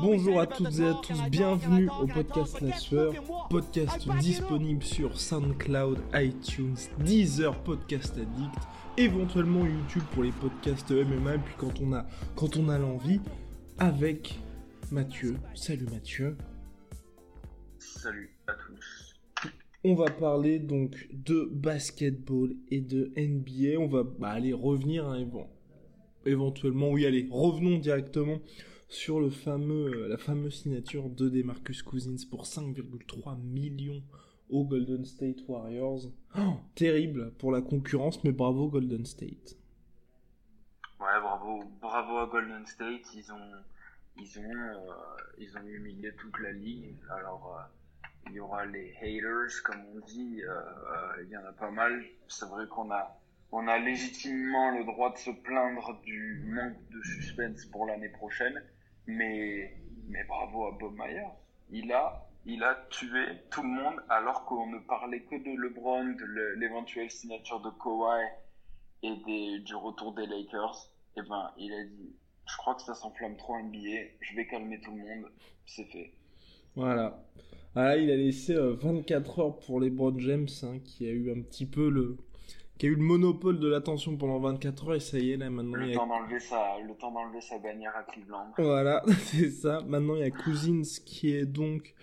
Bonjour à toutes et à tous, bienvenue au podcast La Sueur, podcast disponible sur SoundCloud, iTunes, Deezer, Podcast Addict, éventuellement YouTube pour les podcasts MMA, et puis quand on a, quand on a l'envie, avec Mathieu. Salut Mathieu. Salut à tous. On va parler donc de basketball et de NBA. On va bah, aller revenir, hein, bon, éventuellement, oui, allez, revenons directement sur le fameux, la fameuse signature de Demarcus Cousins pour 5,3 millions aux Golden State Warriors. Oh, terrible pour la concurrence, mais bravo Golden State. Ouais, bravo, bravo à Golden State. Ils ont, ils ont, euh, ils ont humilié toute la ligue. Alors, euh, il y aura les haters, comme on dit. euh, euh, il y en a pas mal. C'est vrai qu'on a, on a légitimement le droit de se plaindre du manque de suspense pour l'année prochaine. Mais, mais bravo à Bob Myers. Il a, il a tué tout le monde alors qu'on ne parlait que de LeBron, de le- l'éventuelle signature de Kawhi et du retour des Lakers. Et ben, il a dit, je crois que ça s'enflamme trop NBA, je vais calmer tout le monde. C'est fait. Voilà. Ah, il a laissé euh, 24 heures pour les LeBron James, hein, qui a eu un petit peu le, qui a eu le monopole de l'attention pendant 24 heures, et ça y est, là, maintenant, il Le y a temps d'enlever sa, le temps d'enlever sa bannière à Cleveland. Voilà, c'est ça. Maintenant, il y a Cousins qui est donc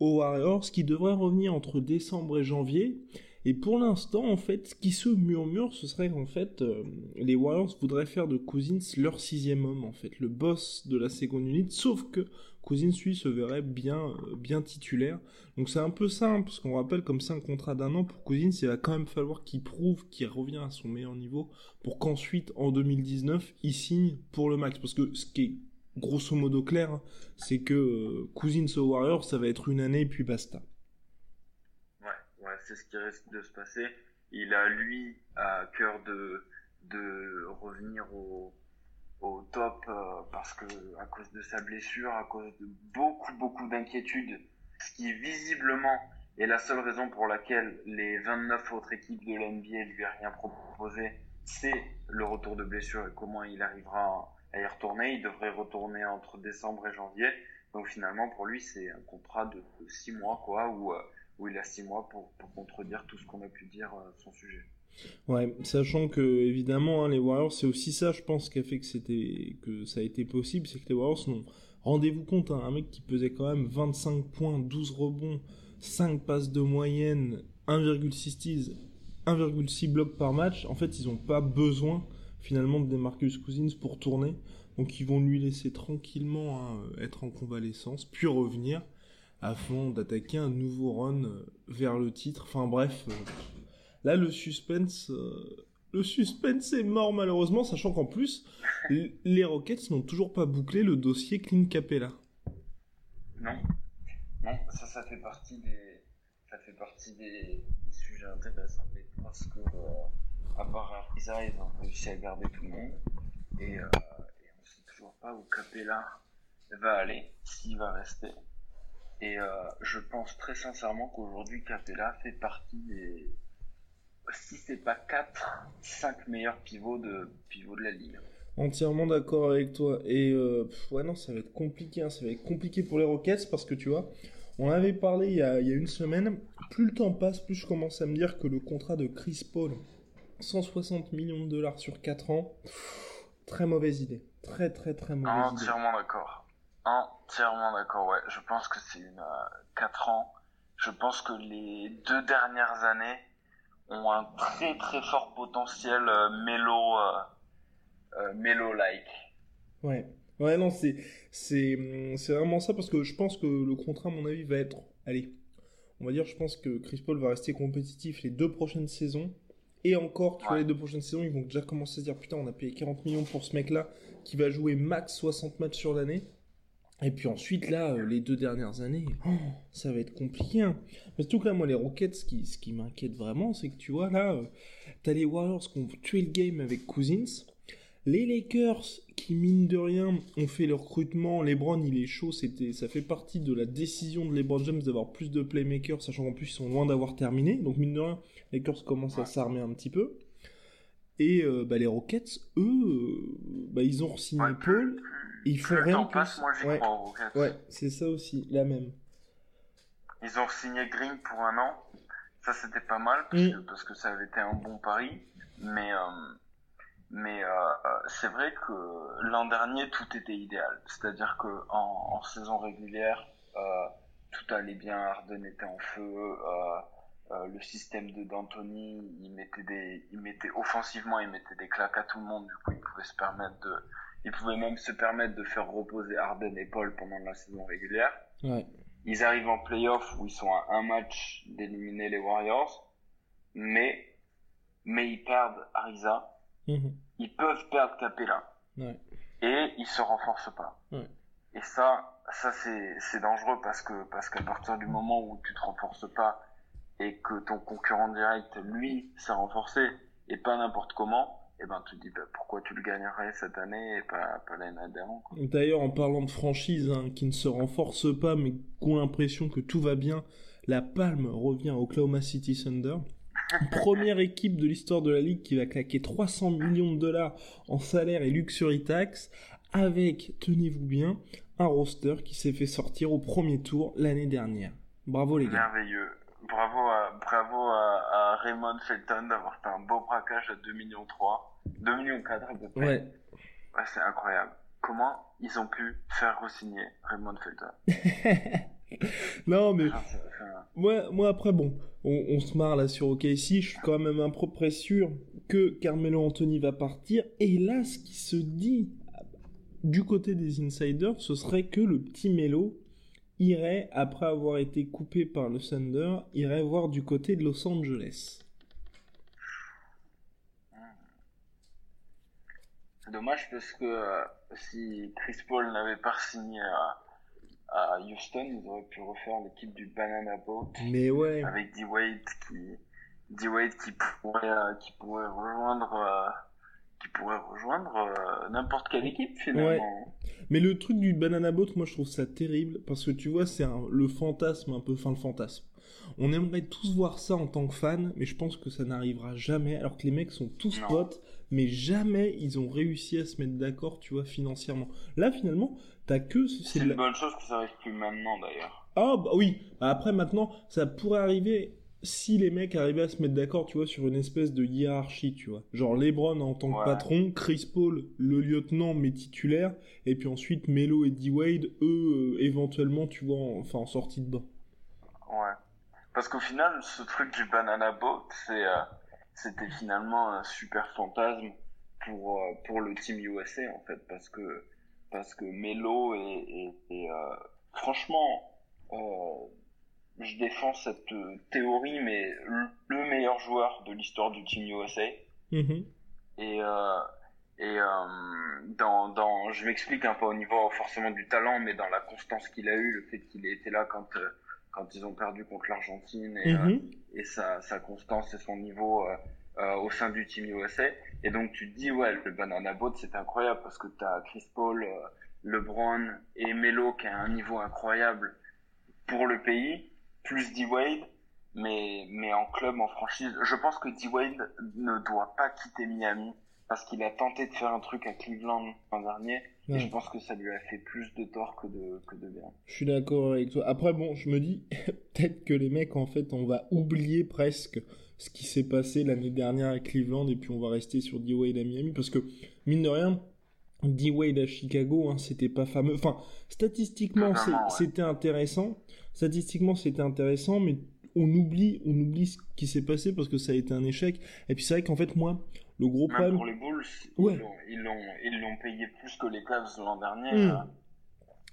aux Warriors, qui devrait revenir entre décembre et janvier. Et pour l'instant, en fait, ce qui se murmure, ce serait qu'en fait, euh, les Warriors voudraient faire de Cousins leur sixième homme, en fait, le boss de la seconde unité, sauf que Cousins, lui, se verrait bien, euh, bien titulaire. Donc c'est un peu simple, parce qu'on rappelle comme c'est un contrat d'un an pour Cousins, il va quand même falloir qu'il prouve qu'il revient à son meilleur niveau pour qu'ensuite, en 2019, il signe pour le max. Parce que ce qui est grosso modo clair, hein, c'est que euh, Cousins aux Warriors, ça va être une année et puis basta. Ouais, ouais, c'est ce qui risque de se passer. Il a, lui, à cœur de revenir au, au top euh, parce que, à cause de sa blessure, à cause de beaucoup, beaucoup d'inquiétudes, ce qui visiblement est la seule raison pour laquelle les 29 autres équipes de l'NBA lui a rien proposé, c'est le retour de blessure et comment il arrivera à y retourner. Il devrait retourner entre décembre et janvier. Donc finalement, pour lui, c'est un contrat de 6 mois, quoi, où, euh, où il a 6 mois pour, pour contredire tout ce qu'on a pu dire euh, à son sujet. Ouais, sachant que évidemment hein, les Warriors, c'est aussi ça, je pense, qui a fait que c'était que ça a été possible, c'est que les Warriors n'ont rendez-vous compte, hein, un mec qui pesait quand même 25 points, 12 rebonds, 5 passes de moyenne, 1,6 1,6 blocs par match. En fait, ils n'ont pas besoin finalement de Demarcus Cousins pour tourner, donc ils vont lui laisser tranquillement hein, être en convalescence, puis revenir afin d'attaquer un nouveau run euh, vers le titre. Enfin bref. euh, Là, le suspense, euh, le suspense est mort malheureusement, sachant qu'en plus, les Rockets n'ont toujours pas bouclé le dossier Clint Capella. Non, non, ça, fait partie des, ça fait partie des, sujets intéressants, mais parce que, euh, à part Ariza, ils ont réussi à garder tout le monde, et, euh, et on sait toujours pas où Capella va aller, s'il va rester. Et euh, je pense très sincèrement qu'aujourd'hui, Capella fait partie des, si c'est pas 4, 5 meilleurs pivots de, pivots de la ligue. Entièrement d'accord avec toi. Et euh, pff, ouais, non, ça va être compliqué. hein, Ça va être compliqué pour les Rockets parce que tu vois, on avait parlé il y a, il y a une semaine. Plus le temps passe, plus je commence à me dire que le contrat de Chris Paul, 160 millions de dollars sur 4 ans, pff, très mauvaise idée. Très, très, très mauvaise idée. Entièrement d'accord. Entièrement d'accord, ouais. Je pense que c'est une euh, 4 ans. Je pense que les deux dernières années ont un très très fort potentiel euh, mélo, euh, euh, mélo-like. Ouais. Ouais, non, c'est, c'est, hum, c'est vraiment ça parce que je pense que le contrat, à mon avis, va être. Allez, on va dire, je pense que Chris Paul va rester compétitif les deux prochaines saisons Et encore, tu vois, les deux prochaines saisons, ils vont déjà commencer à se dire putain, on a payé 40 millions pour ce mec-là qui va jouer max 60 matchs sur l'année. Et puis ensuite, là, euh, les deux dernières années, oh, ça va être compliqué. Hein. Mais surtout que là, moi, les Rockets, ce qui, ce qui m'inquiète vraiment, c'est que tu vois, là, euh, t'as les Warriors qui ont tué le game avec Cousins. Les Lakers, qui mine de rien, ont fait le recrutement. LeBron, il est chaud. C'était, ça fait partie de la décision de LeBron James d'avoir plus de playmakers, sachant qu'en plus, ils sont loin d'avoir terminé. Donc, mine de rien, les Lakers commencent à s'armer un petit peu. Et euh, bah, les Rockets, eux, bah, ils ont signé Paul ils font rien plus. moi j'y ouais. crois aux Rockets. Ouais, c'est ça aussi, la même. Ils ont signé Green pour un an. Ça c'était pas mal parce, mm. que, parce, que, ça avait été un bon pari. Mais, euh, mais euh, euh, c'est vrai que l'an dernier tout était idéal. C'est-à-dire que en, en, saison régulière, euh, tout allait bien, Harden était en feu. Le système de D'Antoni, il mettait des, il mettait offensivement, il mettait des claques à tout le monde. Du coup, il pouvait se permettre de, ils pouvaient même se permettre de faire reposer Harden et Paul pendant la saison régulière. Ouais. Ils arrivent en playoff où ils sont à un match d'éliminer les Warriors, mais, mais ils perdent Ariza. Mhm. Ils peuvent perdre Capella. Ouais. Et ils se renforcent pas. Ouais. Et ça, ça c'est, c'est dangereux parce que, parce qu'à partir du moment où tu te renforces pas et que ton concurrent direct, lui, s'est renforcé et pas n'importe comment, et eh ben tu te dis bah, pourquoi tu le gagnerais cette année et pas, pas l'année d'avant. D'ailleurs, en parlant de franchise hein, qui ne se renforce pas mais qui ont l'impression que tout va bien, la palme revient au Oklahoma City Thunder. Première équipe de l'histoire de la ligue qui va claquer 300 millions de dollars en salaire et luxury tax avec, tenez-vous bien, un roster qui s'est fait sortir au premier tour l'année dernière. Bravo les gars. Merveilleux bravo à, bravo à, Raymond Felton d'avoir fait un beau braquage à 2 millions 3, 2 millions 4 à peu près. Ouais. ouais c'est incroyable. Comment ils ont pu faire re-signer Raymond Felton? Non mais moi, moi après bon, on, on, se marre là sur OKC, je suis quand même un peu près sûr que Carmelo Anthony va partir. Et là, ce qui se dit du côté des insiders, ce serait que le petit Melo irait, après avoir été coupé par le Thunder, irait voir du côté de Los Angeles. C'est dommage parce que euh, si Chris Paul n'avait pas signé à, à, Houston, ils auraient pu refaire l'équipe du Banana Boat. Mais ouais. Avec D-Wade qui, D-Wade qui pourrait, euh, qui pourrait rejoindre, euh, qui pourrait rejoindre euh, n'importe quelle équipe finalement. Mais le truc du banana boat, moi je trouve ça terrible parce que tu vois, c'est le fantasme un peu, fin le fantasme. On aimerait tous voir ça en tant que fan, mais je pense que ça n'arrivera jamais. Alors que les mecs sont tous potes, mais jamais ils ont réussi à se mettre d'accord, tu vois, financièrement. Là finalement, t'as que c'est une bonne chose que ça arrive plus maintenant d'ailleurs. Ah bah oui. Bah, après maintenant, ça pourrait arriver si les mecs arrivaient à se mettre d'accord, tu vois, sur une espèce de hiérarchie, tu vois. Genre LeBron en tant que patron, Chris Paul, le lieutenant mais titulaire, et puis ensuite Melo et D-Wade, eux, euh, éventuellement, tu vois, enfin en sortie de bain. Ouais. Parce qu'au final, ce truc du banana boat, c'est, euh, c'était finalement un super fantasme pour, euh, pour le team USA, en fait, parce que, parce que Melo et, et, franchement, je défends cette euh, théorie, mais le meilleur joueur de l'histoire du Team USA. Mm-hmm. Et, euh, et euh, dans, dans, je m'explique un peu au niveau forcément du talent, mais dans la constance qu'il a eu, le fait qu'il ait été là quand, euh, quand ils ont perdu contre l'Argentine, et, mm-hmm. et sa, sa constance et son niveau au sein du Team USA. Et donc tu te dis, ouais, le Banana Boat, c'est incroyable parce que tu as Chris Paul, LeBron et Melo qui a un niveau incroyable pour le pays plus D-Wade, mais, mais en club, en franchise. Je pense que D-Wade ne doit pas quitter Miami parce qu'il a tenté de faire un truc à Cleveland l'an dernier. Et je pense que ça lui a fait plus de tort que de, que de bien. Je suis d'accord avec toi. Après, bon, je me dis, peut-être que les mecs, en fait, on va oublier presque ce qui s'est passé l'année dernière à Cleveland et puis on va rester sur D-Wade à Miami parce que, mine de rien, D-Wade à Chicago, hein, c'était pas fameux. Enfin, statistiquement, c'était intéressant. Statistiquement, c'était intéressant, mais on oublie, on oublie ce qui s'est passé parce que ça a été un échec. Et puis c'est vrai qu'en fait, moi, le gros Même problème. Pour les Bulls, ouais. ils l'ont, ils l'ont payé plus que les Cavs l'an dernier. Hmm.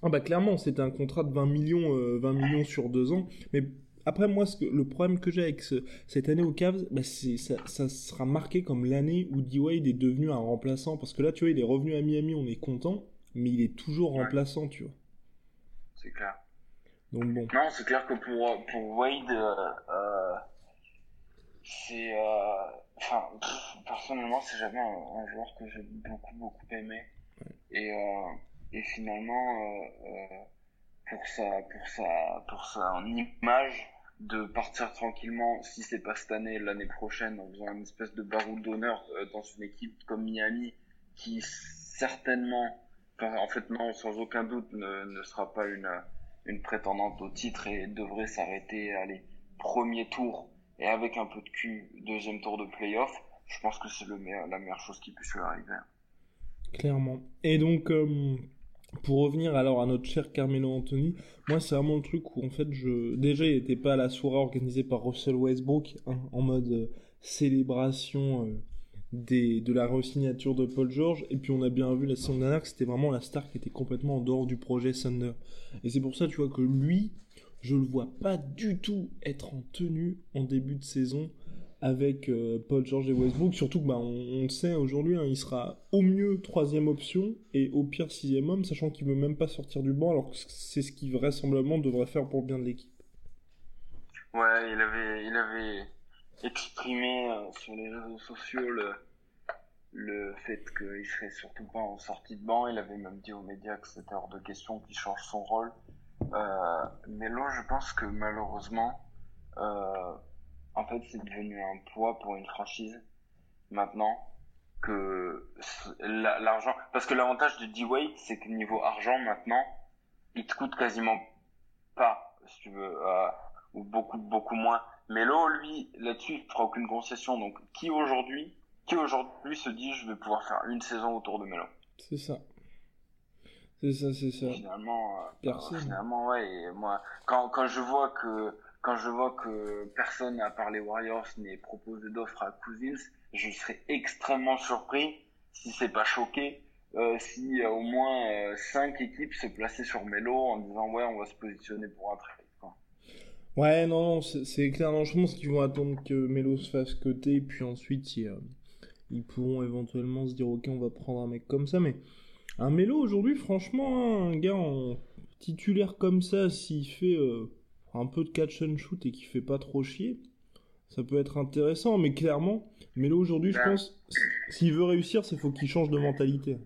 Ah bah clairement, c'était un contrat de 20 millions, 20 euh, millions sur deux ans. Mais après moi, ce que, le problème que j'ai avec cette année au Cavs, bah, c'est ça, ça sera marqué comme l'année où D-Wade est devenu un remplaçant. Parce que là, tu vois, il est revenu à Miami, on est content, mais il est toujours remplaçant, tu vois. C'est clair. Donc bon. Non, c'est clair que pour, pour Wade, euh, euh c'est... Euh, enfin, personnellement, c'est jamais un, joueur que j'ai beaucoup, beaucoup aimé. Et, euh, et finalement, pour sa, pour sa, pour sa image, de partir tranquillement, si c'est pas cette année, l'année prochaine, en faisant une espèce de baroud d'honneur dans une équipe comme Miami, qui certainement, en fait non, sans aucun doute, ne, ne sera pas une, une prétendante au titre et devrait s'arrêter, allez, premier tour et avec un peu de cul, deuxième tour de playoff, je pense que c'est la meilleure chose qui puisse lui arriver. Clairement. Et donc, euh, pour revenir alors à notre cher Carmelo Anthony, moi c'est vraiment le truc où en fait je déjà il n'était pas à la soirée organisée par Russell Westbrook hein, en mode euh, célébration euh, de la re-signature de Paul George et puis on a bien vu la saison dernière que c'était vraiment la star qui était complètement en dehors du projet Thunder et c'est pour ça tu vois que lui je le vois pas du tout être en tenue en début de saison avec euh, Paul George et Westbrook. Surtout que bah, on, sait aujourd'hui, hein, il sera au mieux troisième option et au pire sixième homme, sachant qu'il veut même pas sortir du banc, alors que c'est ce qu'il vraisemblablement devrait faire pour le bien de l'équipe. Ouais, il avait, il avait exprimé euh, sur les réseaux sociaux le, le fait qu'il serait surtout pas en sortie de banc. Il avait même dit aux médias que c'était hors de question qu'il change son rôle. Euh, mais là, je pense que malheureusement, euh, en fait, c'est devenu un poids pour une franchise maintenant que l'argent. Parce que l'avantage de D-Wade, c'est que niveau argent maintenant, il te coûte quasiment pas, si tu veux, euh, ou beaucoup beaucoup moins. Là, lui, là-dessus, il fera aucune concession. Donc, qui aujourd'hui, qui aujourd'hui se dit, je vais pouvoir faire une saison autour de Melo? C'est ça. C'est ça, c'est ça. Finalement, euh, Personne. finalement, ouais. Et moi, quand quand je vois que quand je vois que personne, à part les Warriors, n'est proposé d'offre à Cousins, je serais extrêmement surpris, si c'est pas choqué, euh, si euh, au moins euh, cinq équipes se plaçaient sur Melo en disant ouais, on va se positionner pour un trade. Ouais, non, non c'est clair. Non, je pense qu'ils vont attendre que Melo se fasse côté, puis ensuite ils, ils, pourront éventuellement se dire ok, on va prendre un mec comme ça. Mais un Melo aujourd'hui, franchement, un gars en titulaire comme ça, s'il fait un peu de catch and shoot et qui fait pas trop chier, ça peut être intéressant. Mais clairement, Melo aujourd'hui, je ben. pense, s'il veut réussir, c'est faut qu'il change de mentalité.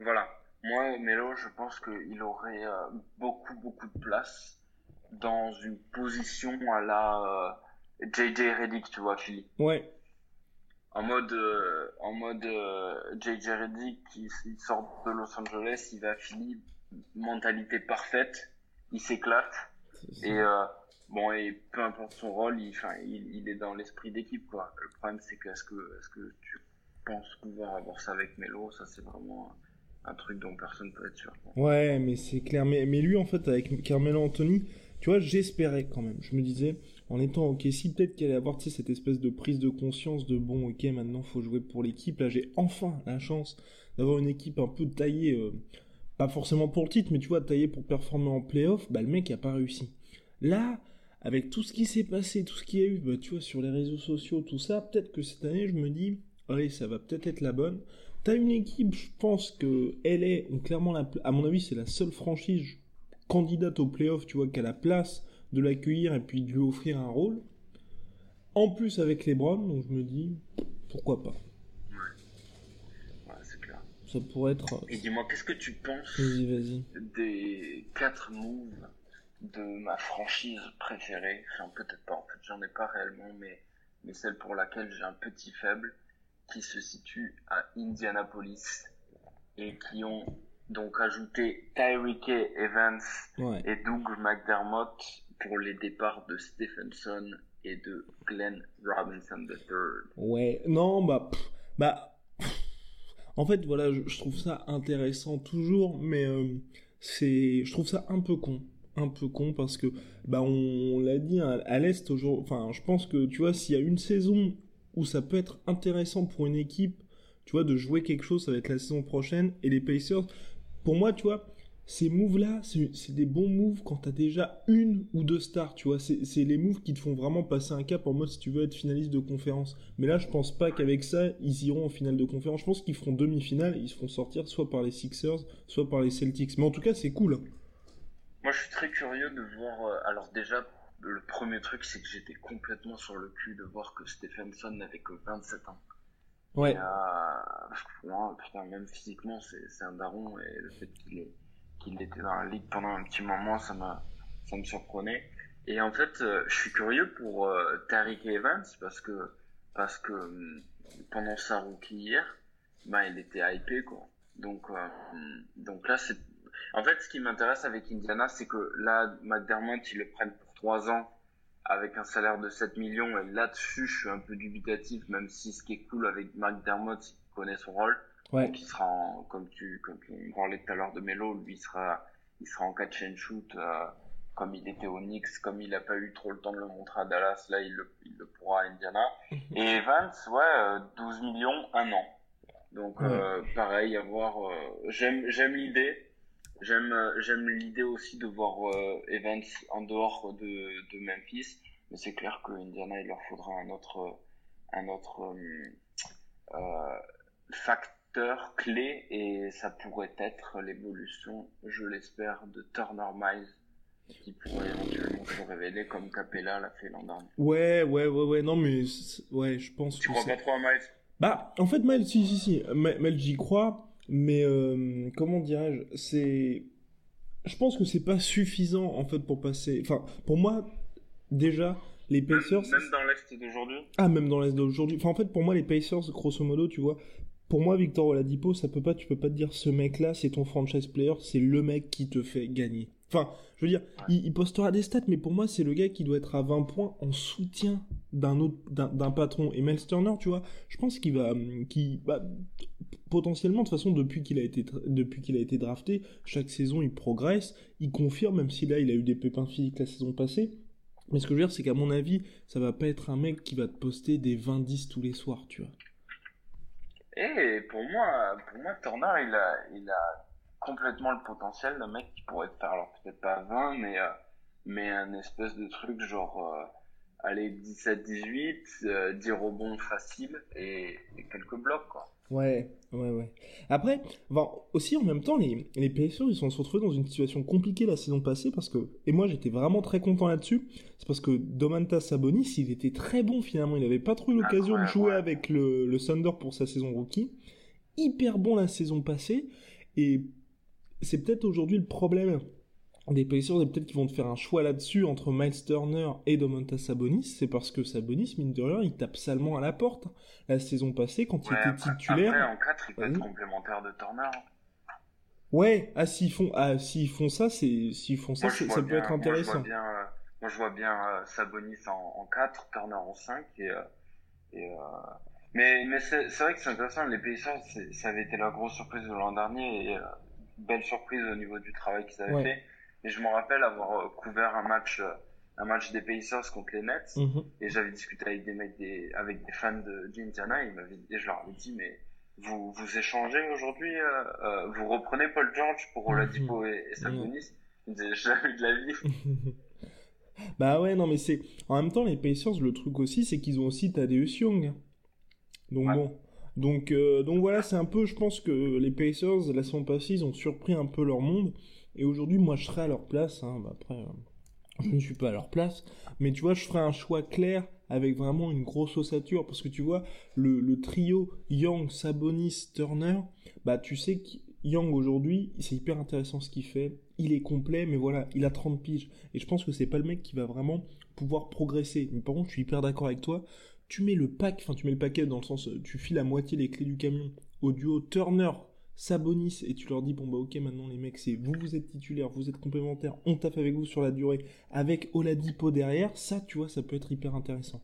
Voilà. Moi, Melo, je pense qu'il aurait euh, beaucoup, beaucoup de place dans une position à la JJ euh, Reddick, tu vois, Philly. Ouais. En mode, euh, en mode JJ Reddick, qui sort de Los Angeles, il va à Philly, mentalité parfaite, il s'éclate et euh, bon, et peu importe son rôle, il, il, il est dans l'esprit d'équipe, quoi. Le problème, c'est que est-ce que, est-ce que tu penses pouvoir avoir ça avec Melo? Ça, c'est vraiment un truc dont personne peut être sûr. Ouais, mais c'est clair. Mais, mais lui, en fait, avec Carmelo Anthony, tu vois, j'espérais quand même. Je me disais, en étant ok, si peut-être qu'elle allait avoir cette espèce de prise de conscience de bon, ok, maintenant faut jouer pour l'équipe. Là, j'ai enfin la chance d'avoir une équipe un peu taillée. Euh, pas forcément pour le titre, mais tu vois, taillé pour performer en playoff, bah le mec a pas réussi. Là, avec tout ce qui s'est passé, tout ce qu'il y a eu, bah, tu vois, sur les réseaux sociaux, tout ça, peut-être que cette année, je me dis, allez, ça va peut-être être la bonne. T'as une équipe, je pense que elle est clairement la, à mon avis, c'est la seule franchise candidate au playoff, tu vois, qui a la place de l'accueillir et puis de lui offrir un rôle. En plus avec les Browns, donc je me dis, pourquoi pas. Ça pourrait être. Et dis-moi, qu'est-ce que tu penses des quatre moves de ma franchise préférée? Enfin, peut-être pas, en fait, j'en ai pas réellement, mais, mais celle pour laquelle j'ai un petit faible, qui se situe à Indianapolis et qui ont donc ajouté Tyreek Evans et Doug McDermott pour les départs de Stephenson et de Glenn Robinson III. Ouais, non, bah, bah, en fait, voilà, je, trouve ça intéressant toujours, mais euh, c'est, je trouve ça un peu con, un peu con parce que, bah, on, l'a dit hein, à, l'est aujourd'hui. Enfin, je pense que tu vois, s'il y a une saison où ça peut être intéressant pour une équipe, tu vois, de jouer quelque chose, ça va être la saison prochaine. Et les Pacers, pour moi, tu vois, ces moves-là, c'est des bons moves quand t'as déjà une ou deux stars, tu vois. C'est les moves qui te font vraiment passer un cap en mode si tu veux être finaliste de conférence. Mais là, je pense pas qu'avec ça, ils iront en finale de conférence. Je pense qu'ils feront demi-finale ils se feront sortir soit par les Sixers, soit par les Celtics. Mais en tout cas, c'est cool. Moi, je suis très curieux de voir. Euh, alors, déjà, le premier truc, c'est que j'étais complètement sur le cul de voir que Stephenson n'avait que 27 ans. Ouais. Euh, putain, même physiquement, c'est un daron et le fait qu'il qu'il était dans la ligue pendant un petit moment, ça ça me surprenait. Et en fait, euh, je suis curieux pour euh, Tariq Evans parce que, parce que hum, pendant sa rookie hier, bah, il était hypé, quoi. Donc, euh, donc là, c'est, en fait, ce qui m'intéresse avec Indiana, c'est que là, McDermott, ils le prennent pour 3 ans avec un salaire de 7 millions. Et là-dessus, je suis un peu dubitatif, même si ce qui est cool avec McDermott, c'est qu'il connaît son rôle. Ouais. Donc il sera en, comme tu, comme tu parlais tout à l'heure de Melo, lui il sera, il sera en catch and shoot, euh, comme il était au Knicks, comme il n'a pas eu trop le temps de le montrer à Dallas, là il le, il le pourra à Indiana. Et Evans, ouais, 12 euh, millions, un an. Donc euh, pareil, à voir. j'aime, j'aime l'idée. J'aime, j'aime l'idée aussi de voir Evans en dehors de, de Memphis, mais c'est clair que Indiana il leur faudra un autre, un autre facteur clé et ça pourrait être l'évolution, je l'espère, de Turner Miles qui pourrait éventuellement se révéler comme Capella l'a fait l'an dernier. Ouais, ouais, ouais, ouais, non mais ouais, je pense. Tu crois pas trop à Miles? Bah, en fait, Miles, si, si, si, Miles, j'y crois, mais euh, comment dirais-je, c'est, je pense que c'est pas suffisant en fait pour passer. Enfin, pour moi, déjà. Les Pacers. Même, même dans l'Est d'aujourd'hui? Ah, même dans l'Est d'aujourd'hui. Enfin, en fait, pour moi, les Pacers, grosso modo, tu vois, pour moi, Victor Oladipo, ça peut pas, tu peux pas te dire ce mec-là, c'est ton franchise player, c'est le mec qui te fait gagner. Enfin, je veux dire, il, postera des stats, mais pour moi, c'est le gars qui doit être à 20 points en soutien d'un autre, d'un patron. Et Miles Turner, tu vois, je pense qu'il va, qui, bah, potentiellement, de toute façon, depuis qu'il a été, depuis qu'il a été drafté, chaque saison, il progresse, il confirme, même si là, il a eu des pépins physiques la saison passée. Mais ce que je veux dire, c'est qu'à mon avis, ça va pas être un mec qui va te poster des 20-10 tous les soirs, tu vois. Et pour moi, pour moi, Turner, il a, il a complètement le potentiel d'un mec qui pourrait faire, alors peut-être pas 20, mais, euh, mais un espèce de truc genre, euh, allez, 17-18, 10 euh, rebonds faciles et, et, quelques blocs, quoi. Ouais, ouais, ouais. Après, aussi en même temps, les, les Pacers, ils sont retrouvés dans une situation compliquée la saison passée parce que, et moi j'étais vraiment très content là-dessus, c'est parce que Domantas Sabonis, il était très bon finalement, il n'avait pas trop eu l'occasion de jouer avec le, le Thunder pour sa saison rookie, hyper bon la saison passée, et c'est peut-être aujourd'hui le problème des Pacers et peut-être qu'ils vont te faire un choix là-dessus entre Miles Turner et Domantas Sabonis, c'est parce que Sabonis, mine de rien, il tape salement à la porte. La saison passée, quand il était titulaire... Après, en 4, il peut être complémentaire de Turner. Ouais, ah, s'ils font, ah, s'ils font ça, c'est, s'ils font ça, ça peut être intéressant. Moi, je vois bien, euh, Sabonis en, en 4, Turner en 5, et, euh, et euh, mais, mais c'est, vrai que c'est intéressant, les Pacers, ça avait été la grosse surprise de l'an dernier, et belle surprise au niveau du travail qu'ils avaient fait et je me rappelle avoir euh, couvert un match, euh, un match des Pacers contre les Nets. Mhm. Et j'avais discuté avec des mecs, des, avec des fans de, d'Indiana. Et, et je leur avais dit, mais vous, vous échangez aujourd'hui, euh, vous reprenez Paul George pour Oladipo mhm. et, et Sabonis. Ils disaient, jamais de la vie. bah ouais, non, mais c'est, en même temps, les Pacers, le truc aussi, c'est qu'ils ont aussi Tadeusz Young. Donc bon. Donc, donc voilà, c'est un peu, je pense que les Pacers, la saison passée, ils ont surpris un peu leur monde. Et aujourd'hui, moi, je serais à leur place. Hein, bah, après, euh, je ne suis pas à leur place. Mais tu vois, je ferais un choix clair avec vraiment une grosse ossature. Parce que tu vois, le, trio Young, Sabonis, Turner, bah tu sais que Young aujourd'hui, c'est hyper intéressant ce qu'il fait. Il est complet, mais voilà, il a 30 piges. Et je pense que c'est pas le mec qui va vraiment pouvoir progresser. Mais par contre, je suis hyper d'accord avec toi. Tu mets le pack, enfin tu mets le paquet dans le sens, tu files la moitié des clés du camion au duo Turner Sabonis et tu leur dis bon bah ok maintenant les mecs c'est vous vous êtes titulaire, vous êtes complémentaire, on tape avec vous sur la durée avec Oladipo derrière, ça tu vois ça peut être hyper intéressant.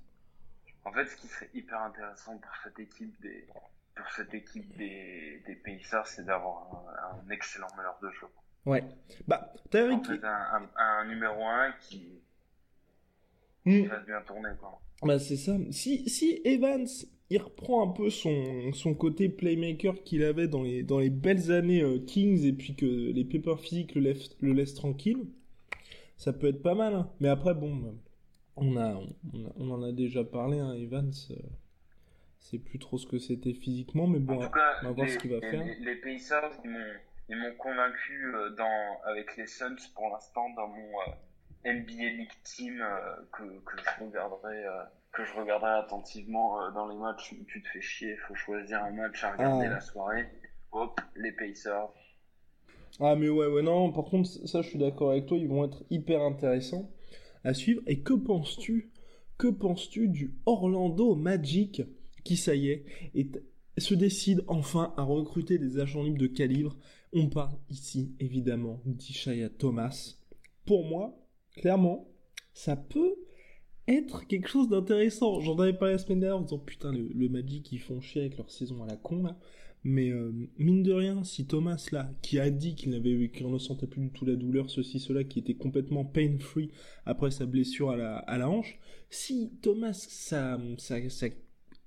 En fait ce qui serait hyper intéressant pour cette équipe des pour cette équipe des, des Pacers c'est d'avoir un, excellent meneur de jeu. Ouais. Bah t'as en fait, un, un, numéro 1 qui, hmm. va bien tourner quoi. Bah c'est ça. Si si Evans il reprend un peu son, son côté playmaker qu'il avait dans les, dans les belles années euh, Kings et puis que les papers physiques le, laissent, le laissent tranquille. Ça peut être pas mal, hein. mais après, bon, on, a, on, en a déjà parlé, hein, Evans. Euh, c'est plus trop ce que c'était physiquement, mais bon, on va voir ce qu'il va faire. Les, Pacers, ils m'ont convaincu euh, dans, avec les Suns pour l'instant dans mon NBA League Team que, que je regarderai que je regarderai attentivement euh, dans les matchs tu te fais chier, faut choisir un match à regarder ah. la soirée. Hop, les Pacers. Ah mais ouais, ouais, non, par contre, ça je suis d'accord avec toi, ils vont être hyper intéressants à suivre. Et que penses-tu Que penses-tu du Orlando Magic qui, ça y est, se décide enfin à recruter des agents libres de calibre? On parle ici, évidemment, d'Ishaya Thomas. Pour moi, clairement, ça peut être quelque chose d'intéressant. J'en avais parlé la semaine dernière en disant putain le, Magic ils font chier avec leur saison à la con là. Mais euh, mine de rien, si Thomas là, qui a dit qu'il n'avait ne sentait plus du tout la douleur, ceci, cela, qui était complètement pain-free après sa blessure à la, hanche, si Thomas ça, ça est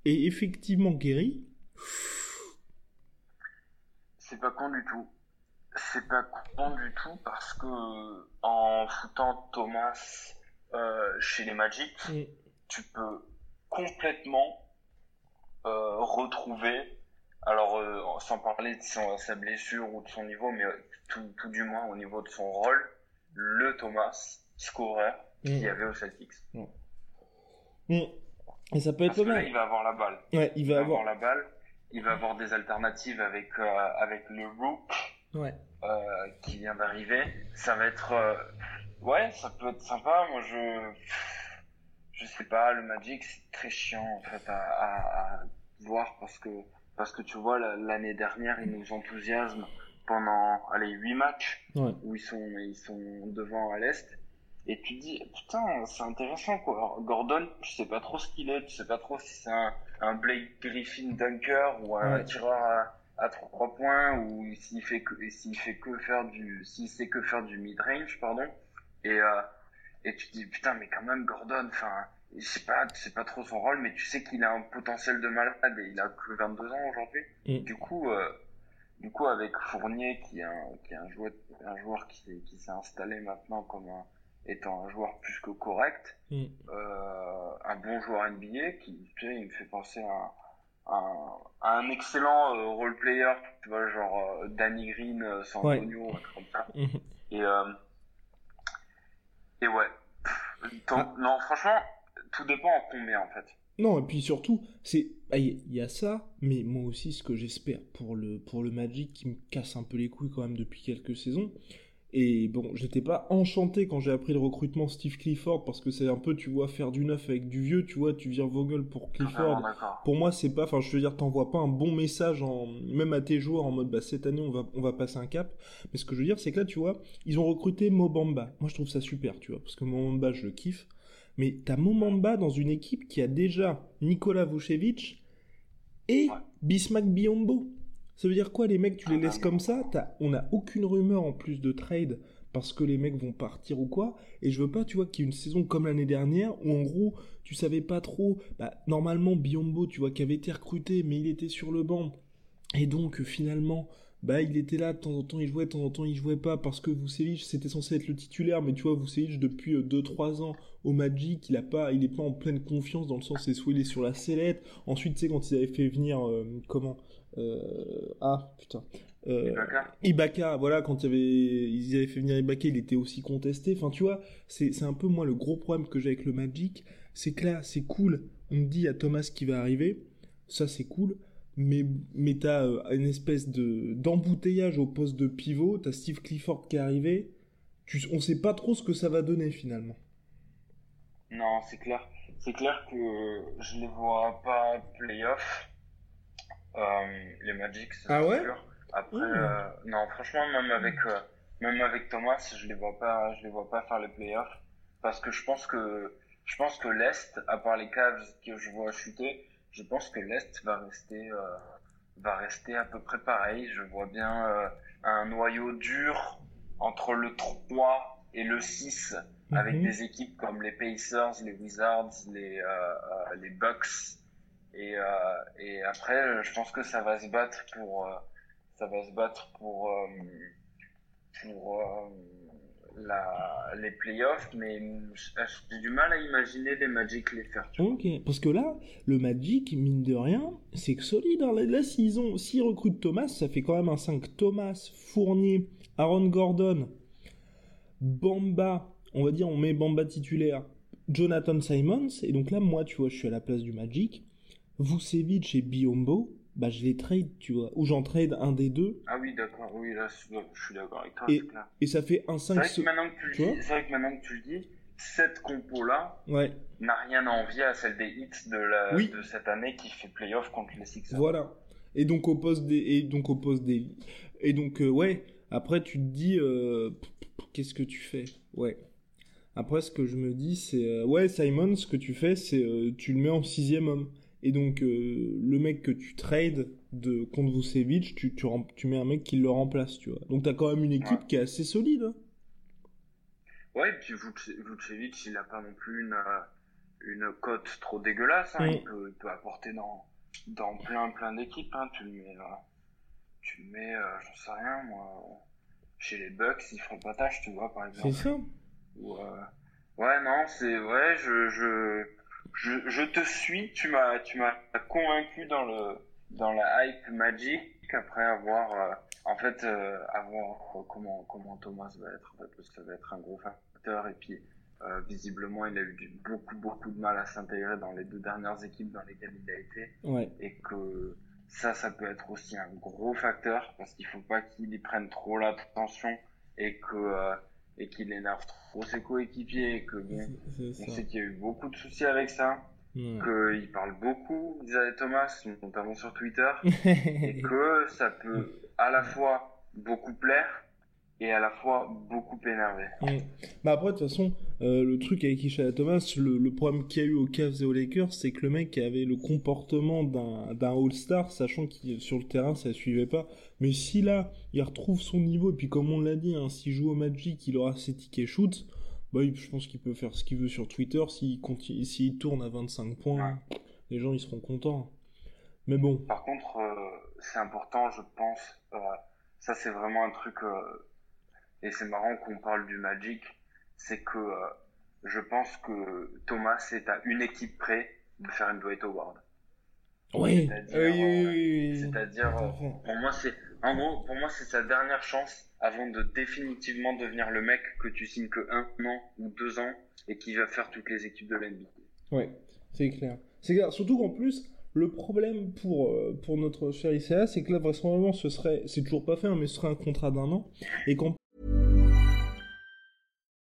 effectivement guéri, c'est pas con du tout. C'est pas con du tout parce que en foutant Thomas euh, chez les Magic, mm. tu peux complètement euh, retrouver, alors euh, sans parler de sa blessure ou de son niveau, mais tout, du moins au niveau de son rôle, le Thomas scorer qu'il y mm. avait au Celtics. Mm. Et ça peut être Parce il va avoir la balle. Ouais, il va, avoir... la balle. Il va avoir des alternatives avec avec le Rook ouais. qui vient d'arriver. Ça va être Ouais, ça peut être sympa. Moi, je, je sais pas, le Magic, c'est très chiant, en fait, à, à, voir parce que, parce que tu vois, l'année dernière, ils nous enthousiasment pendant, allez, 8 matchs où ils sont, ils sont devant à l'Est. Et tu dis, putain, c'est intéressant, quoi. Gordon, tu sais pas trop ce qu'il est, tu sais pas trop si c'est un, un Blake Griffin dunker ou un tireur à, à 3 points ou s'il fait que, s'il fait que faire du, s'il sait que faire du mid-range, pardon. Et, euh, et tu te dis, putain, mais quand même, Gordon, enfin, sais pas, c'est pas trop son rôle, mais tu sais qu'il a un potentiel de malade et il a que 22 ans aujourd'hui. Mm. Du coup, euh, du coup, avec Fournier, qui est un, qui est un joueur, un joueur qui, qui s'est installé maintenant comme un, étant un joueur plus que correct, mm. euh, un bon joueur NBA, qui, tu sais, il me fait penser à, un excellent euh, role player, tu vois, genre euh, Danny Green, euh, San Antonio, comme ça. Mm-hmm. Et, et ouais. Ah. Non, franchement, tout dépend en combien en fait. Non, et puis surtout, c'est ah, il y a ça, mais moi aussi ce que j'espère pour le pour le Magic qui me casse un peu les couilles quand même depuis quelques saisons, et bon, j'étais pas enchanté quand j'ai appris le recrutement Steve Clifford parce que c'est un peu, tu vois, faire du neuf avec du vieux, tu vois, tu viens Vogel pour Clifford. pour moi, c'est pas, enfin, je veux dire, t'envoies pas un bon message en, même à tes joueurs en mode, bah, cette année, on va, on va passer un cap. Mais ce que je veux dire, c'est que là, tu vois, ils ont recruté Mobamba. Moi, je trouve ça super, tu vois, parce que Mobamba, je le kiffe. Mais t'as Mobamba dans une équipe qui a déjà Nikola Vucevic et Bismack Biombo. Ça veut dire quoi, les mecs, tu les laisses comme ça? On n'a aucune rumeur en plus de trade parce que les mecs vont partir ou quoi. Et je veux pas, tu vois, qu'il y ait une saison comme l'année dernière où en gros, tu savais pas trop. Bah, normalement, Biombo, tu vois, qui avait été recruté, mais il était sur le banc. Et donc, finalement, bah, il était là, de temps en temps il jouait, de temps en temps il jouait pas parce que Vucevic c'était censé être le titulaire, mais tu vois, Vucevic depuis 2-3 euh, ans au Magic, il a pas, il est pas en pleine confiance dans le sens c'est soit il est sur la sellette, ensuite tu sais quand ils avaient fait venir, euh, comment, euh, ah putain. Euh, Ibaka. voilà, quand il avait, ils avaient fait venir Ibaka, il était aussi contesté. Enfin, tu vois, c'est un peu moi le gros problème que j'ai avec le Magic, c'est que là, c'est cool. On me dit à Thomas qui va arriver, ça c'est cool, mais, mais t'as euh, une espèce de d'embouteillage au poste de pivot, t'as Steve Clifford qui est arrivé, tu, on sait pas trop ce que ça va donner finalement. Non, c'est clair. C'est clair que je les vois pas playoff. Euh, les Magic, c'est ah ouais? sûr. Après, euh, non, franchement, même avec, euh, même avec Thomas, je les vois pas, je les vois pas faire les playoffs. Parce que je pense que, je pense que l'Est, à part les Cavs que je vois chuter, je pense que l'Est va rester, va rester à peu près pareil. Je vois bien un noyau dur entre le 3 et le 6 avec mhm. des équipes comme les Pacers, les Wizards, les, les Bucks Et, euh, et après, je pense que ça va se battre pour, euh, ça va se battre pour, euh, pour les playoffs, mais j'ai du mal à imaginer les Magic les faire. Ok, parce que là, le Magic, mine de rien, c'est que solide. Hein. Là, s'ils s'ils recrutent Thomas, ça fait quand même un 5 Thomas, Fournier, Aaron Gordon, Bamba, on va dire, on met Bamba titulaire, Jonathan Simons, et donc là, moi, tu vois, je suis à la place du Magic. Vucevic et Biombo, bah je les trade, tu vois. Ou j'en trade un des deux. Ah oui, d'accord, oui, là, je suis d'accord avec toi. Et, et, ça fait un 5 C'est vrai, vrai, que maintenant que tu le dis, cette compo-là ouais. n'a rien à envier à celle des hits de, la, de cette année qui fait playoff contre les Sixers. Voilà. Et donc au poste des... Et donc au poste des... Et donc, euh, ouais, après tu te dis, euh, qu'est-ce que tu fais? Ouais. Après, ce que je me dis, c'est, euh, ouais, Simon, ce que tu fais, c'est, tu le mets en sixième homme. Et donc, euh, le mec que tu trades de, contre Vucevic, tu, tu, tu, mets un mec qui le remplace, tu vois. Donc, tu as quand même une équipe qui est assez solide. Hein. Ouais, et puis Vucevic, il n'a pas non plus une, euh, une cote trop dégueulasse. Hein. Il, peut, il, peut, apporter dans, dans plein, plein d'équipes. Hein. Tu le mets, là, tu le mets, euh, j'en sais rien, moi, chez les Bucks, il ferait pas tâche, tu vois, par exemple. C'est ça. Ou, ouais, non, c'est, ouais, je, je, je, je te suis, tu m'as tu m'as convaincu dans le dans la hype Magic après avoir euh, en fait euh, avoir euh, comment comment Thomas va être parce que ça va être un gros facteur et puis visiblement il a eu beaucoup beaucoup de mal à s'intégrer dans les deux dernières équipes dans lesquelles il a été ouais. et que ça ça peut être aussi un gros facteur parce qu'il faut pas qu'il y prenne trop l'attention et que et qu'il énerve trop ses coéquipiers et que bon, on sait qu'il y a eu beaucoup de soucis avec ça, qu'il parle beaucoup Isaiah Thomas, notamment sur Twitter, et que ça peut à la fois beaucoup plaire et à la fois beaucoup énervé. Bah après, de toute façon, euh, le truc avec Isaiah Thomas, le, problème qu'il y a eu aux Cavs et aux Lakers, c'est que le mec avait le comportement d'un All-Star, sachant que sur le terrain, ça ne suivait pas. Mais si là, il retrouve son niveau, et puis comme on l'a dit, hein, s'il joue au Magic, il aura ses tickets shoot, bah, je pense qu'il peut faire ce qu'il veut sur Twitter. S'il s'il tourne à 25 points, les gens ils seront contents. Mais bon. Par contre, euh, c'est important, je pense. Euh, ça, c'est vraiment un truc. Euh, et c'est marrant qu'on parle du Magic. C'est que je pense que Thomas est à une équipe près de faire une Dwight Howard. Oui. C'est-à-dire, pour moi, c'est en gros, pour moi, c'est sa dernière chance avant de définitivement devenir le mec que tu signes que un an ou deux ans et qui va faire toutes les équipes de l'NBA. Ouais, c'est clair. C'est clair. Surtout qu'en plus, le problème pour, euh, pour notre cher ICA, c'est que là, vraisemblablement, ce serait, c'est toujours pas fait, hein, mais ce serait un contrat d'un an. Et qu'on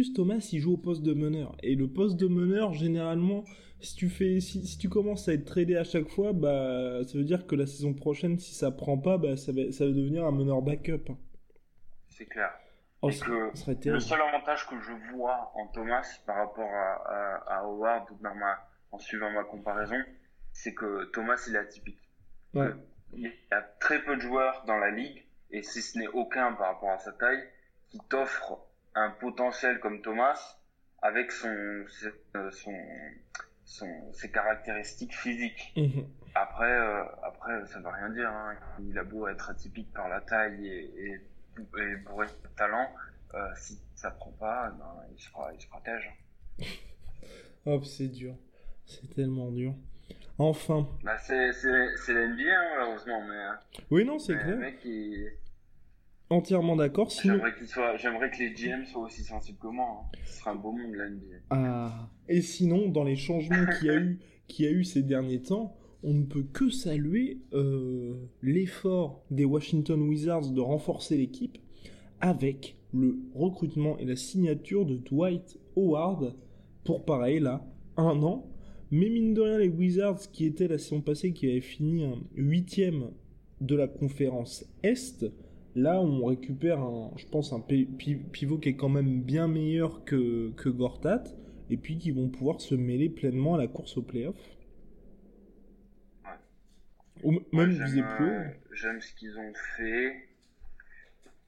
Plus, Thomas, il joue au poste de meneur. Et le poste de meneur, généralement... si tu fais, si, tu commences à être tradé à chaque fois, bah, ça veut dire que la saison prochaine, si ça prend pas, bah, ça va, ça va devenir un meneur backup. C'est clair. Oh, Et que le seul avantage que je vois en Thomas par rapport à, Howard, en suivant ma comparaison, c'est que Thomas il est atypique. Il y a très peu de joueurs dans la ligue, et si ce n'est aucun par rapport à sa taille, qui t'offre un potentiel comme Thomas avec son, son, ses caractéristiques physiques. Mhm. Après, euh, après, ça veut rien dire. Hein. Il a beau être atypique par la taille et, et, bourré de talent, euh, si ça prend pas, ben, il, se il se protège. Hop, c'est dur. C'est tellement dur. Enfin. Bah, c'est l'NBA, hein, malheureusement. Mais, hein. oui, non, c'est clair. mec, il entièrement d'accord. J'aimerais que les GM soient aussi sensibles que moi. Hein. Ce serait un beau monde, l'NBA. Ah. Et sinon, dans les changements qu'il y a eu, qu'il y a eu ces derniers temps, on ne peut que saluer euh, l'effort des Washington Wizards de renforcer l'équipe avec le recrutement et la signature de Dwight Howard pour pareil là, un an. Mais mine de rien, les Wizards, qui étaient la saison passée, qui avaient fini un huitième de la conférence Est, là on récupère, un, je pense, un pivot qui est quand même bien meilleur que, que Gortat, et puis qui vont pouvoir se mêler pleinement à la course au playoff. Ou même viser plus euh, J'aime ce qu'ils ont fait.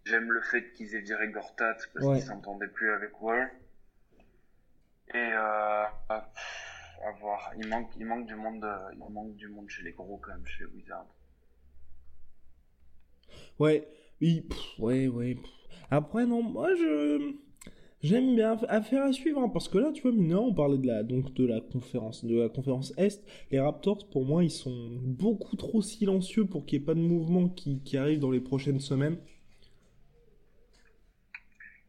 J'aime le fait qu'ils aient viré Gortat parce qu'ils s'entendaient plus avec Wall. Et euh, à voir. Il manque, il manque du monde, euh, il manque du monde chez les gros quand même, chez les Wizards. Ouais, oui, ouais, ouais. Après non, moi je j'aime bien affaire à suivre hein, parce que là tu vois mineur on parlait de la donc de la conférence de la conférence est. Les Raptors pour moi ils sont beaucoup trop silencieux pour qu'il n'y ait pas de mouvement qui, qui arrive dans les prochaines semaines.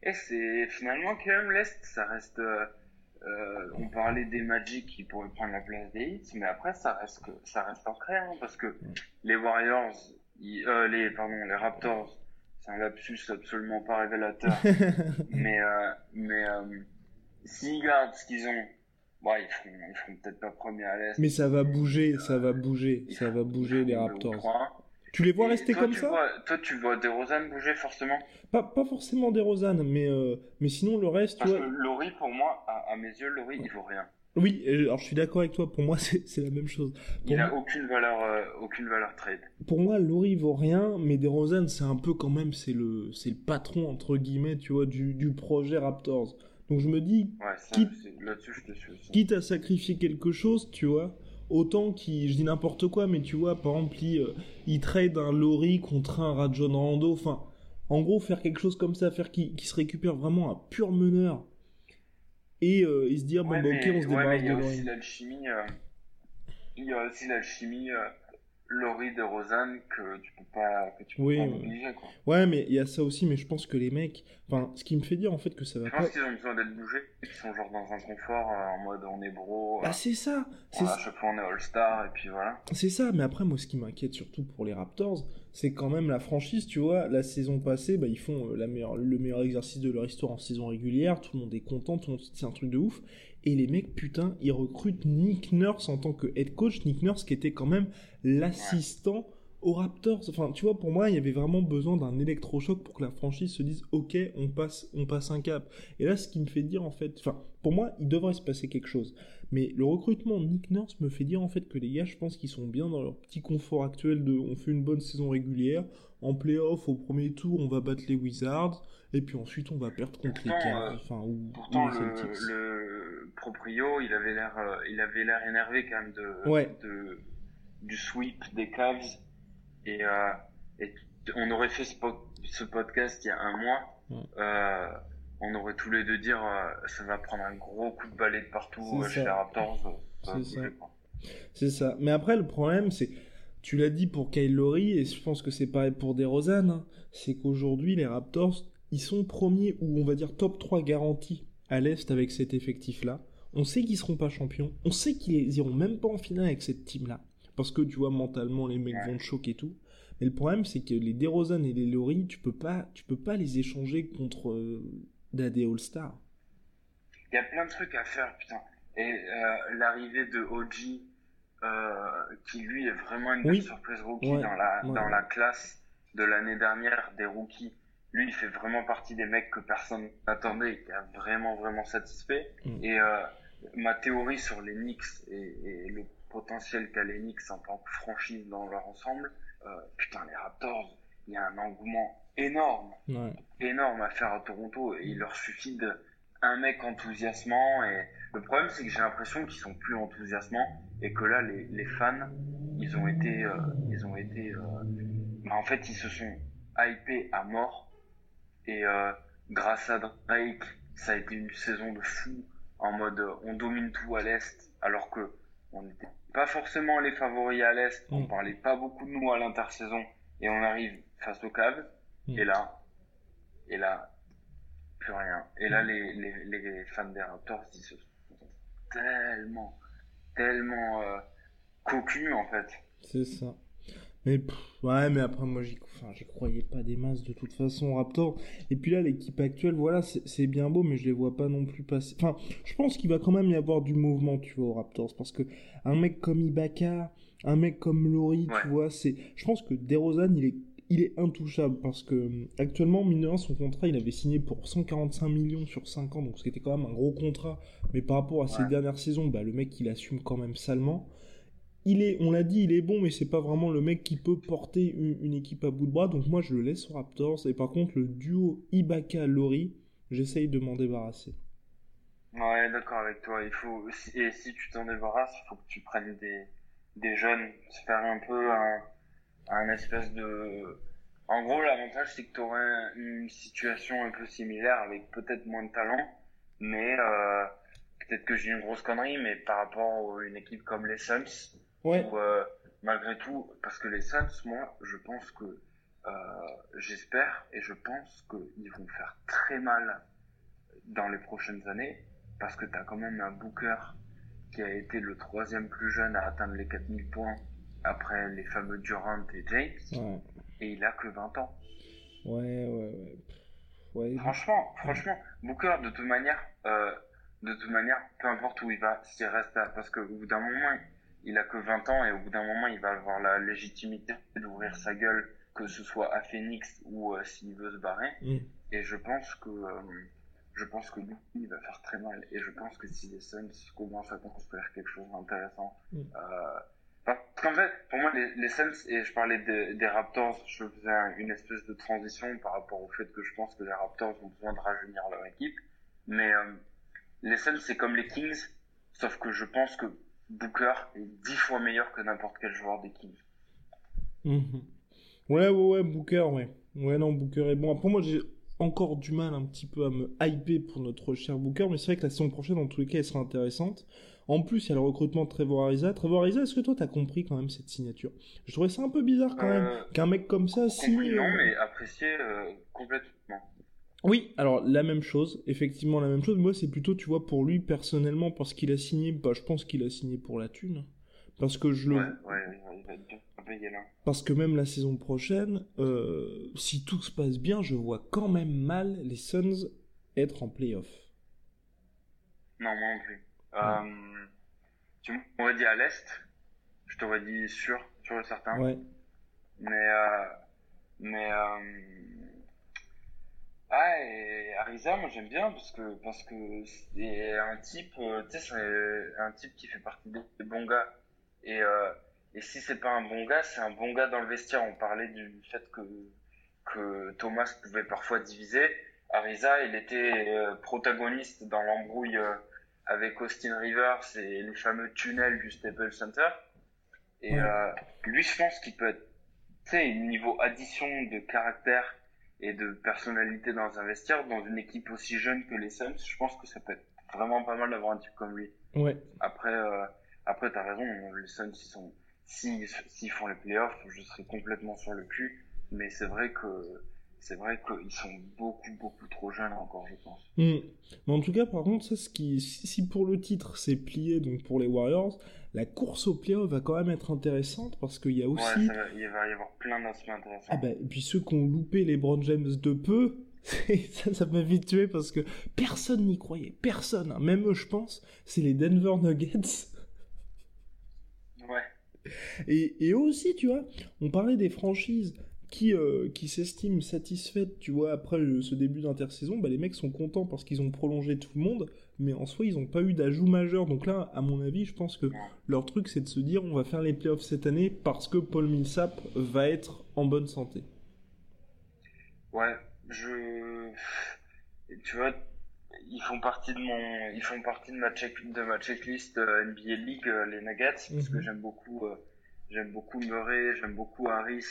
Et c'est finalement quand même l'est ça reste euh, euh, on parlait des Magic qui pourraient prendre la place des Hits, mais après ça reste que ça reste ancré hein, parce que les Warriors, euh, les pardon, les Raptors, c'est un lapsus absolument pas révélateur, mais euh, mais s'ils gardent ce qu'ils ont, bon, ils feront, ils feront peut-être pas premier à l'est. Mais ça va bouger, ça va bouger, ça va bouger les Raptors. Tu les vois rester comme ça Toi, tu vois des Rosanne bouger forcément? Pas, pas forcément des Rosanne, mais, euh, mais sinon le reste, Parce tu vois... que Laurie, pour moi, à, mes yeux, Laurie, il vaut rien. Oui, alors je suis d'accord avec toi, pour moi c'est la même chose. il n'a aucune valeur euh, aucune valeur trade. Pour moi, Laurie vaut rien, mais DeRozan c'est un peu quand même c'est le c'est le patron entre guillemets, tu vois, du, du projet Raptors. Donc je me dis ouais, quitte, je te suis aussi. quitte à sacrifier quelque chose, tu vois, autant qui je dis n'importe quoi mais tu vois par exemple il, euh, trade un Lori contre un Rajon Rando enfin en gros faire quelque chose comme ça faire qui, qui se récupère vraiment un pur meneur et, euh, se dire bon bah, ok on se débarrasse de y a aussi l'alchimie euh, Laurie de Rosanne que tu peux pas, que tu peux pas obliger, quoi. Ouais, mais il y a ça aussi, mais je pense que les mecs, enfin, ce qui me fait dire en fait que ça va pas. Je pense qu'ils ont besoin d'être bougés, qu'ils sont genre dans un confort euh, en mode on est bro. Bah, c'est ça. C'est à chaque fois on est All-Star et puis voilà. C'est ça, mais après, moi, ce qui m'inquiète surtout pour les Raptors, c'est quand même la franchise, tu vois. La saison passée, bah, ils font euh, la meilleure, le meilleur exercice de leur histoire en saison régulière, tout le monde est content, tout le monde c'est un truc de ouf. Et les mecs, putain, ils recrutent Nick Nurse en tant que head coach. Nick Nurse qui était quand même l'assistant aux Raptors. Enfin, tu vois, pour moi, il y avait vraiment besoin d'un électrochoc pour que la franchise se dise, ok, on passe, on passe un cap. Et là, ce qui me fait dire, en fait, enfin, pour moi, il devrait se passer quelque chose. Mais le recrutement Nick Nurse me fait dire, en fait, que les gars, je pense qu'ils sont bien dans leur petit confort actuel de, on fait une bonne saison régulière. En playoff, au premier tour, on va battre les Wizards. Et puis ensuite, on va perdre contre les Cavs. Euh, enfin, ou, pourtant, le, proprio, il avait l'air, euh, il avait l'air énervé quand même de, de, du sweep des Cavs. Et, euh, et on aurait fait ce, ce, podcast il y a un mois. on aurait tous les deux dire, ça va prendre un gros coup de balai de partout chez les Raptors. C'est ça. Mais après, le problème, c'est tu l'as dit pour Kyle Lowry, et je pense que c'est pareil pour DeRozan, hein, c'est qu'aujourd'hui, les Raptors, ils sont premiers ou on va dire top 3 garantis à l'Est avec cet effectif-là. On sait qu'ils seront pas champions. On sait qu'ils iront même pas en finale avec cette team-là. Parce que tu vois, mentalement, les mecs vont choquer et tout. Mais le problème, c'est que les DeRozan et les Laurie, tu peux pas, tu peux pas les échanger contre euh, des All-Stars. Il y a plein de trucs à faire, putain. Et euh, l'arrivée de OG, euh, qui lui est vraiment une surprise rookie dans, la, dans la classe de l'année dernière des rookies lui, il fait vraiment partie des mecs que personne n'attendait et qui a vraiment, vraiment satisfait. Mm. Et euh, ma théorie sur les Knicks et, le potentiel qu'a Knicks en tant que franchise dans leur ensemble, euh, putain, les Raptors, il y a un engouement énorme, énorme à faire à Toronto et il leur suffit d'un mec enthousiasmant et le problème c'est que j'ai l'impression qu'ils sont plus enthousiasmants et que là les, les fans ils ont été euh, ils ont été euh, bah, en fait ils se sont hypés à mort et euh, grâce à Drake, ça a été une saison de fou en mode on domine tout à l'est, alors que on n'était pas forcément les favoris à l'est, on mm. parlait pas beaucoup de nous à l'intersaison, et on arrive face au Cavs, mm. et là, et là, plus rien. Et là, mm. les, les, les fans des Raptors, ils se sont tellement, tellement euh, cocus en fait. C'est ça. Mais ouais, mais après moi j'y enfin, croyais pas des masses de toute façon Raptor. Et puis là l'équipe actuelle, voilà, c'est bien beau, mais je les vois pas non plus passer. Enfin, je pense qu'il va quand même y avoir du mouvement, tu vois, aux Raptors, parce que un mec comme Ibaka, un mec comme Laurie, tu vois, c'est. Je pense que DeRozan il est il est intouchable parce que actuellement, mineur, son contrat, il avait signé pour 145 millions sur 5 ans, donc c'était quand même un gros contrat. Mais par rapport à ses dernières saisons, bah, le mec, il assume quand même salement il est, on l'a dit, il est bon, mais c'est pas vraiment le mec qui peut porter une, équipe à bout de bras. Donc moi, je le laisse aux Raptors. Et par contre, le duo Ibaka-Lori, j'essaye de m'en débarrasser. Ouais, d'accord avec toi. Il faut, et si tu t'en débarrasses, il faut que tu prennes des, jeunes, faire un peu un, un espèce de. En gros, l'avantage, c'est que tu aurais une situation un peu similaire avec peut-être moins de talent, mais euh, peut-être que j'ai une grosse connerie, mais par rapport à une équipe comme les Suns, Ouais. Euh, malgré tout, parce que les Suns, moi, je pense que euh, j'espère et je pense qu'ils vont faire très mal dans les prochaines années parce que tu as quand même un Booker qui a été le troisième plus jeune à atteindre les 4000 points après les fameux Durant et James et il a que 20 ans. Ouais, ouais, ouais. Franchement, franchement, Booker de toute manière, euh, de toute manière, peu importe où il va, s'il reste là, parce qu'au bout d'un moment, il a que 20 ans et au bout d'un moment, il va avoir la légitimité d'ouvrir sa gueule, que ce soit à Phoenix ou euh, s'il veut se barrer. Mm. Et je pense que euh, je pense que lui, il va faire très mal. Et je pense que si les Suns commencent à construire quelque chose d'intéressant, mm. euh, parce qu'en fait, pour moi, les, les Suns, et je parlais des Raptors, je faisais une espèce de transition par rapport au fait que je pense que les Raptors ont besoin de rajeunir leur équipe. Mais les Suns, c'est comme les Kings, sauf que je pense que Booker est dix fois meilleur que n'importe quel joueur Kings. Mhm. Ouais, ouais, ouais, Booker, ouais. Ouais, non, Booker est bon. Après, moi, j'ai encore du mal un petit peu à me hyper pour notre cher Booker, mais c'est vrai que la saison prochaine, en tous les cas, elle sera intéressante. En plus, il y a le recrutement de Trevor Ariza. Trevor Ariza, est-ce que toi, t'as compris quand même cette signature? Je trouvais ça un peu bizarre quand même, euh, qu'un mec comme ça signe... Non, mais apprécié euh, complètement. Oui, alors la même chose, effectivement la même chose. Moi, c'est plutôt, tu vois, pour lui personnellement, parce qu'il a signé, bah, je pense qu'il a signé pour la thune. Parce que je le. Ouais, ouais, être là. Parce que même la saison prochaine, euh, si tout se passe bien, je vois quand même mal les Suns être en playoff. Non, moi non plus. Euh, tu m'aurais dit à l'Est, je t'aurais dit sûr, sûr et certain. Ouais. Mais, euh, mais, ah, et Ariza, moi j'aime bien parce que parce que c'est un type, euh, tu sais, c'est un type qui fait partie des bons gars. Et euh, et si c'est pas un bon gars, c'est un bon gars dans le vestiaire. On parlait du fait que que Thomas pouvait parfois diviser. Ariza, il était euh, protagoniste dans l'embrouille avec Austin Rivers et les fameux tunnels du Staples Center. Et lui, je pense qu'il peut être, tu sais, niveau addition de caractère et de personnalité dans un vestiaire, dans une équipe aussi jeune que les Suns, je pense que ça peut être vraiment pas mal d'avoir un type comme lui. Ouais. Après, euh, après t'as raison, les Suns, ils sont, s'ils font les playoffs, je serai complètement sur le cul, mais c'est vrai que c'est vrai qu'ils sont beaucoup, beaucoup trop jeunes encore, je pense. Hmm. Mais en tout cas, par contre, ça, ce qui, si pour le titre c'est plié, donc pour les Warriors, la course au playoff va quand même être intéressante parce qu'il y a aussi. Ouais, il va y avoir plein d'aspects intéressants. Ah bah, et puis ceux qui ont loupé les Brown James de peu, ça, ça m'a vite tué parce que personne n'y croyait, personne, hein. même eux, je pense, c'est les Denver Nuggets. Ouais. Et, et aussi, tu vois, on parlait des franchises qui, euh, qui s'estiment satisfaites, tu vois, après ce début d'intersaison, bah, les mecs sont contents parce qu'ils ont prolongé tout le monde, mais en soi, ils n'ont pas eu d'ajout majeur. Donc là, à mon avis, je pense que leur truc, c'est de se dire, on va faire les playoffs cette année parce que Paul Millsap va être en bonne santé. Ouais, je... Tu vois, ils font partie de mon, ils font partie de ma check, de ma checklist euh, NBA League, euh, les Nuggets, parce que mhm. j'aime beaucoup, j'aime beaucoup Murray, j'aime beaucoup Harris,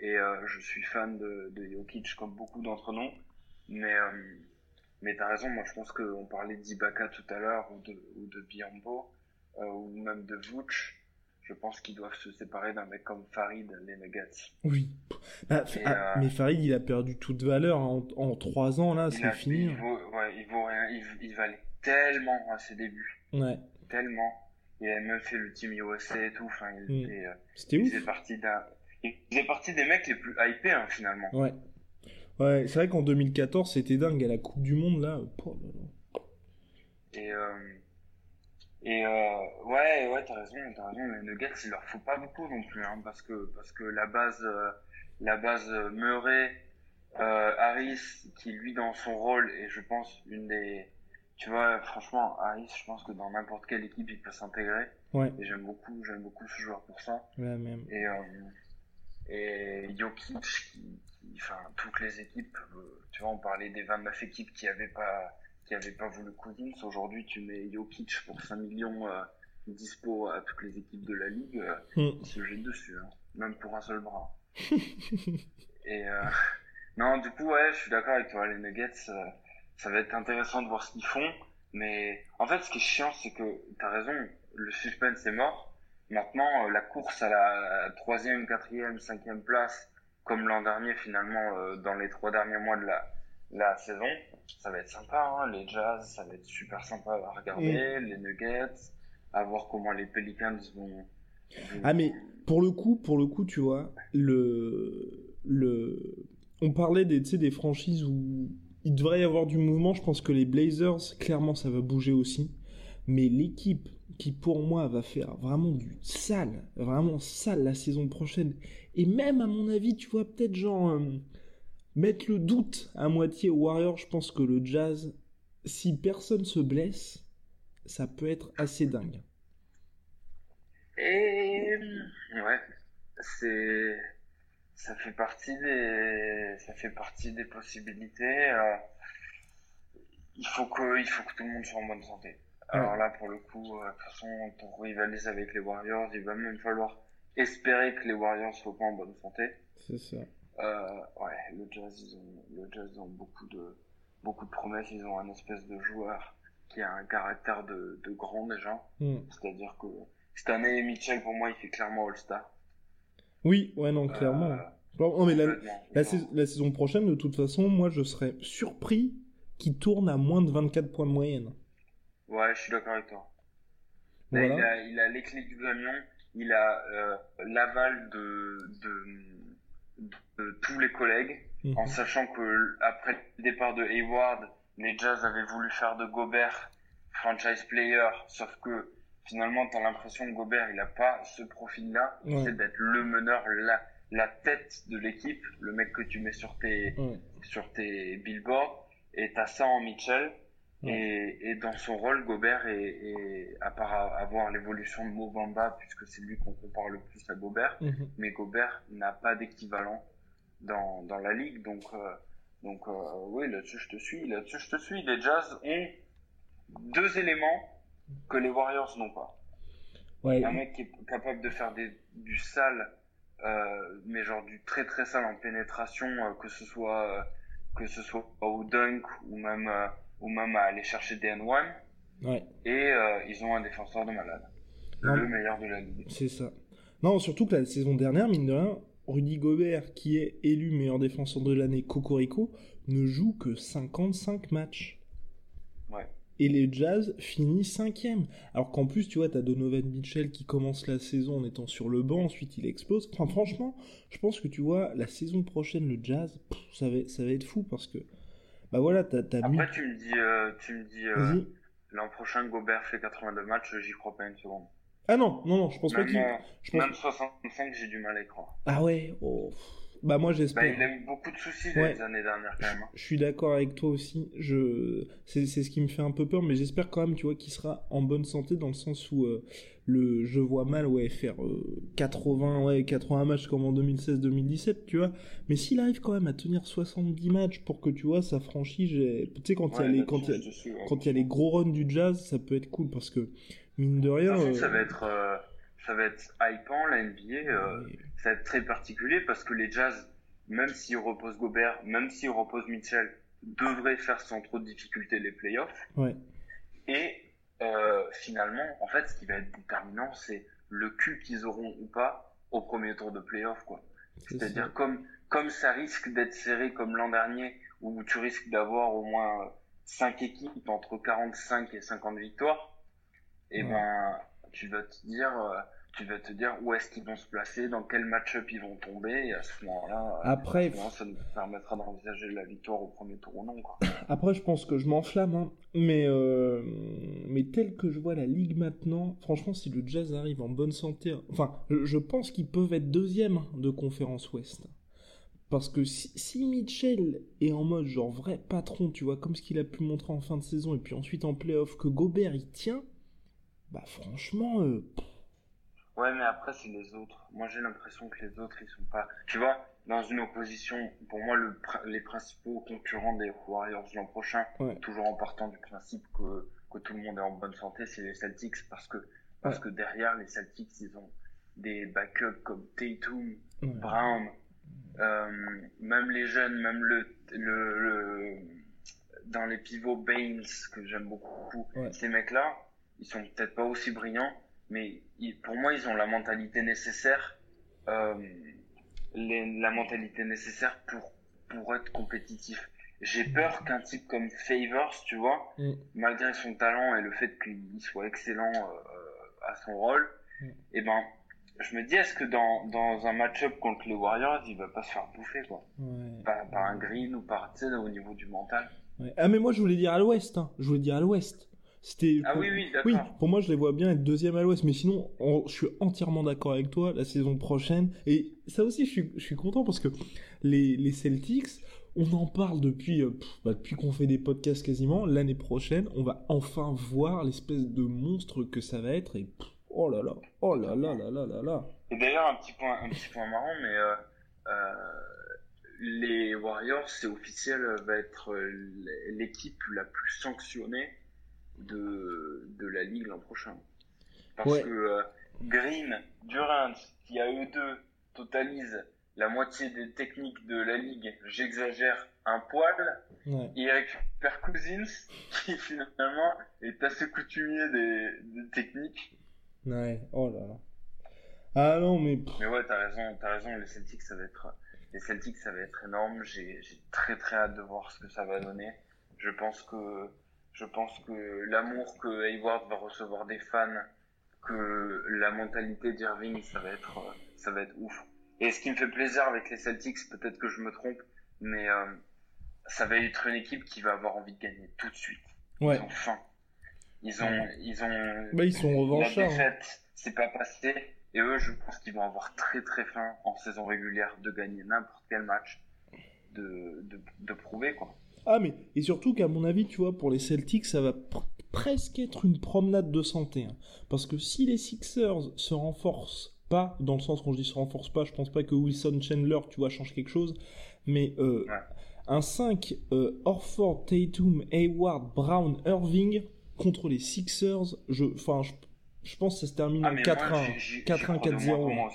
et euh, je suis fan de, de Jokic comme beaucoup d'entre nous. Mais, euh, mais t'as raison, moi je pense qu'on parlait d'Ibaka tout à l'heure, ou de, ou de Biombo, euh, ou même de Vooch. Je pense qu'ils doivent se séparer d'un mec comme Farid, les Nuggets. Oui. Bah, ah, mais Farid, il a perdu toute valeur en, en trois ans, là, c'est fini. Il vaut, ouais, il vaut rien. Il, il valait tellement à ses débuts. Ouais. Tellement. Il a même fait le team USA et tout. Enfin, il, mm. était, C'était il faisait partie d'un il faisait partie des mecs les plus hypés hein, finalement. Ouais. Ouais, c'est vrai qu'en 2014, c'était dingue à la Coupe du Monde là. Et euh, et euh, ouais, ouais, t'as raison, t'as raison. Les Nuggets, il leur faut pas beaucoup non plus, hein, parce que parce que la base, euh, la base Murray, Harris, qui lui dans son rôle est, je pense, une des, tu vois, franchement, Harris, je pense que dans n'importe quelle équipe, il peut s'intégrer. Ouais. Et j'aime beaucoup, j'aime beaucoup ce joueur pour ça. Ouais, même. Et et Jokic, qui, enfin, toutes les équipes, euh, tu vois, on parlait des 29 équipes qui avaient pas qui n'avait pas voulu Cousins. Aujourd'hui, tu mets Jokic pour 5 millions euh, dispo à toutes les équipes de la ligue, euh, mm. ils se jettent dessus, hein. même pour un seul bras. et euh, non, du coup, ouais, je suis d'accord avec toi, les Nuggets, ça va être intéressant de voir ce qu'ils font. Mais en fait, ce qui est chiant, c'est que tu as raison, le suspense est mort. Maintenant, la course à la troisième, quatrième, cinquième place, comme l'an dernier finalement, dans les trois derniers mois de la, la saison, ça va être sympa, hein, les Jazz, ça va être super sympa à regarder, les Nuggets, à voir comment les Pelicans vont, Ah mais pour le coup, pour le coup, tu vois, le le on parlait des des franchises où il devrait y avoir du mouvement, je pense que les Blazers clairement ça va bouger aussi, mais l'équipe qui pour moi va faire vraiment du sale, vraiment sale la saison prochaine et même à mon avis, tu vois peut-être genre euh, mettre le doute à moitié aux Warriors, je pense que le Jazz, si personne se blesse, ça peut être assez dingue. Et ouais, c'est ça fait partie des ça fait partie des possibilités. Euh, il faut que il faut que tout le monde soit en bonne santé. Alors là, pour le coup, euh, de toute façon, pour rivaliser avec les Warriors, il va même falloir espérer que les Warriors soient pas en bonne santé. C'est ça. Euh, ouais, le Jazz, ils ont, le Jazz ont beaucoup de, beaucoup de promesses. Ils ont un espèce de joueur qui a un caractère de, de grand déjà. Hmm. C'est-à-dire que cette année, Mitchell, pour moi, il fait clairement All-Star. Oui, ouais, non, clairement. Euh, mais la, la, saison prochaine, de toute façon, moi, je serais surpris qu'il tourne à moins de 24 points de moyenne. Ouais, je suis d'accord avec toi. il, a, il a les clés du camion, il a euh, l'aval de, de de tous les collègues, mhm. en sachant que après le départ de Hayward, les Jazz avaient voulu faire de Gobert franchise player, sauf que finalement, tu as l'impression que Gobert, il a pas ce profil-là, c'est d'être le meneur, la, la tête de l'équipe, le mec que tu mets sur tes, sur tes billboards, et tu as ça en Mitchell. Et, et, dans son rôle, Gobert est, à part avoir l'évolution de Mobamba, puisque c'est lui qu'on compare le plus à Gobert, mhm. mais Gobert n'a pas d'équivalent dans, dans la ligue. Donc, euh, donc euh, oui, là-dessus je te suis. Là-dessus je te suis. Les Jazz ont deux éléments que les Warriors n'ont pas. Ouais. Un mec qui est capable de faire des, du sale, euh, mais genre du très très sale en pénétration, que ce soit que ce soit au dunk ou même ou même à aller chercher des N1. Ouais. Et ils ont un défenseur de malade. le meilleur de la ligue. C'est ça. Non, surtout que la saison dernière, mine de rien, Rudy Gobert, qui est élu meilleur défenseur de l'année Cocorico, ne joue que 55 matchs. Ouais. Et les Jazz finissent cinquième. Alors qu'en plus, tu vois, t'as Donovan Mitchell qui commence la saison en étant sur le banc, ensuite il explose. Enfin, franchement, je pense que tu vois, la saison prochaine, le Jazz, ça, va, ça va être fou parce que, bah voilà, t'as, as Après, tu me dis, euh, tu me dis, euh, l'an prochain, Gobert fait 82 matchs, j'y crois pas une seconde. Ah non, non, non, je pense pas qu'il. Je pense... Même 65, j'ai du mal à y croire. Ah ouais oh. Bah moi j'espère. Bah, il a eu beaucoup de soucis les années dernières quand même. Hein. Je suis d'accord avec toi aussi. Je c'est ce qui me fait un peu peur, mais j'espère quand même tu vois qu'il sera en bonne santé dans le sens où euh, le je vois mal ouais faire 80 euh, ouais 80 matchs comme en 2016-2017 tu vois. Mais s'il arrive quand même à tenir 70 matchs pour que tu vois sa franchise, tu sais quand il y a les quand il y a les gros runs du Jazz, ça peut être cool parce que mine de rien. Euh, ça va être, euh, ça va être hypant la NBA. Euh, ça va être très particulier parce que les Jazz, même s'ils reposent Gobert, même s'ils reposent Mitchell, devraient faire sans trop de difficultés les playoffs. Ouais. Et finalement, en fait, ce qui va être déterminant, c'est le cul qu'ils auront ou pas au premier tour de playoff, quoi. C'est-à-dire comme comme ça risque d'être serré comme l'an dernier, où tu risques d'avoir au moins 5 équipes entre 45 et 50 victoires, et eh ben tu vas te dire euh, tu vas te dire où est-ce qu'ils vont se placer, dans quel match-up ils vont tomber, et à ce moment-là, après, ça nous permettra d'envisager la victoire au premier tour ou non. Quoi. Après, je pense que je m'enflamme, hein. mais, euh, mais tel que je vois la ligue maintenant, franchement, si le Jazz arrive en bonne santé, enfin, je pense qu'ils peuvent être deuxième de conférence Ouest. Parce que si, si, Mitchell est en mode genre vrai patron, tu vois, comme ce qu'il a pu montrer en fin de saison, et puis ensuite en playoff, que Gobert il tient, bah franchement. Euh, ouais, mais après c'est les autres. Moi j'ai l'impression que les autres ils sont pas. Tu vois, dans une opposition, pour moi le, les principaux concurrents des Warriors l'an prochain, toujours en partant du principe que, que tout le monde est en bonne santé, c'est les Celtics parce que parce que derrière les Celtics ils ont des backups comme Tatum, Brown euh, même les jeunes, même le, le, dans les pivots Baines que j'aime beaucoup, ces mecs-là, ils sont peut-être pas aussi brillants, mais pour moi ils ont la mentalité nécessaire, euh, la mentalité nécessaire pour pour être compétitif. J'ai peur qu'un type comme Favors, tu vois, mm. malgré son talent et le fait qu'il soit excellent euh, à son rôle, mm. et eh ben je me dis, est-ce que dans, dans un match-up contre les Warriors, il va pas se faire bouffer, quoi? Par, par, un green ou par, tu sais, au niveau du mental Ah, mais moi, je voulais dire à l'ouest, hein. je voulais dire à l'ouest. C'était ah oui, oui, d'accord. Oui, pour moi, je les vois bien être deuxième à l'ouest, mais sinon, je suis entièrement d'accord avec toi, la saison prochaine. Et ça aussi, je suis, je suis content parce que les, les Celtics, on en parle depuis, euh, bah, depuis qu'on fait des podcasts quasiment. L'année prochaine, on va enfin voir l'espèce de monstre que ça va être. Et Oh là là, oh là là là là là là. Et d'ailleurs, un petit point, un petit point marrant, mais euh, euh, les Warriors, c'est officiel, va être l'équipe la plus sanctionnée de, de la ligue l'an prochain. Parce que euh, Green, Durant, qui à eux deux totalisent la moitié des techniques de la ligue, j'exagère un poil, ouais. et Cousins, qui finalement est assez coutumier des, des techniques Ouais, oh là là. Ah non, mais. Mais ouais, t'as raison, t'as raison, les Celtics, ça va être. Les Celtics, ça va être énorme. J'ai très très hâte de voir ce que ça va donner. Je pense que. Je pense que l'amour que Hayward va recevoir des fans, que la mentalité d'Irving, ça va être, ça va être ouf. Et ce qui me fait plaisir avec les Celtics, peut-être que je me trompe, mais euh, ça va être une équipe qui va avoir envie de gagner tout de suite. Ouais. Ils ont faim. Ils ont, ils ont. Bah, ils sont revanchards. La hein. défaite, c'est pas passé. Et eux, je pense qu'ils vont avoir très très faim en saison régulière de gagner n'importe quel match, de, de, de, prouver quoi. Ah mais et surtout qu'à mon avis, tu vois, pour les Celtics, ça va presque être une promenade de santé, hein. parce que si les Sixers se renforcent pas, dans le sens quand je dis se renforcent pas, je pense pas que Wilson Chandler, tu vois, change quelque chose, mais euh, un 5 euh, Orford, Tatum, Hayward, Brown, Irving contre les Sixers, je, enfin, je, pense que ça se termine ah, en 4-1, 4-1, 4-0.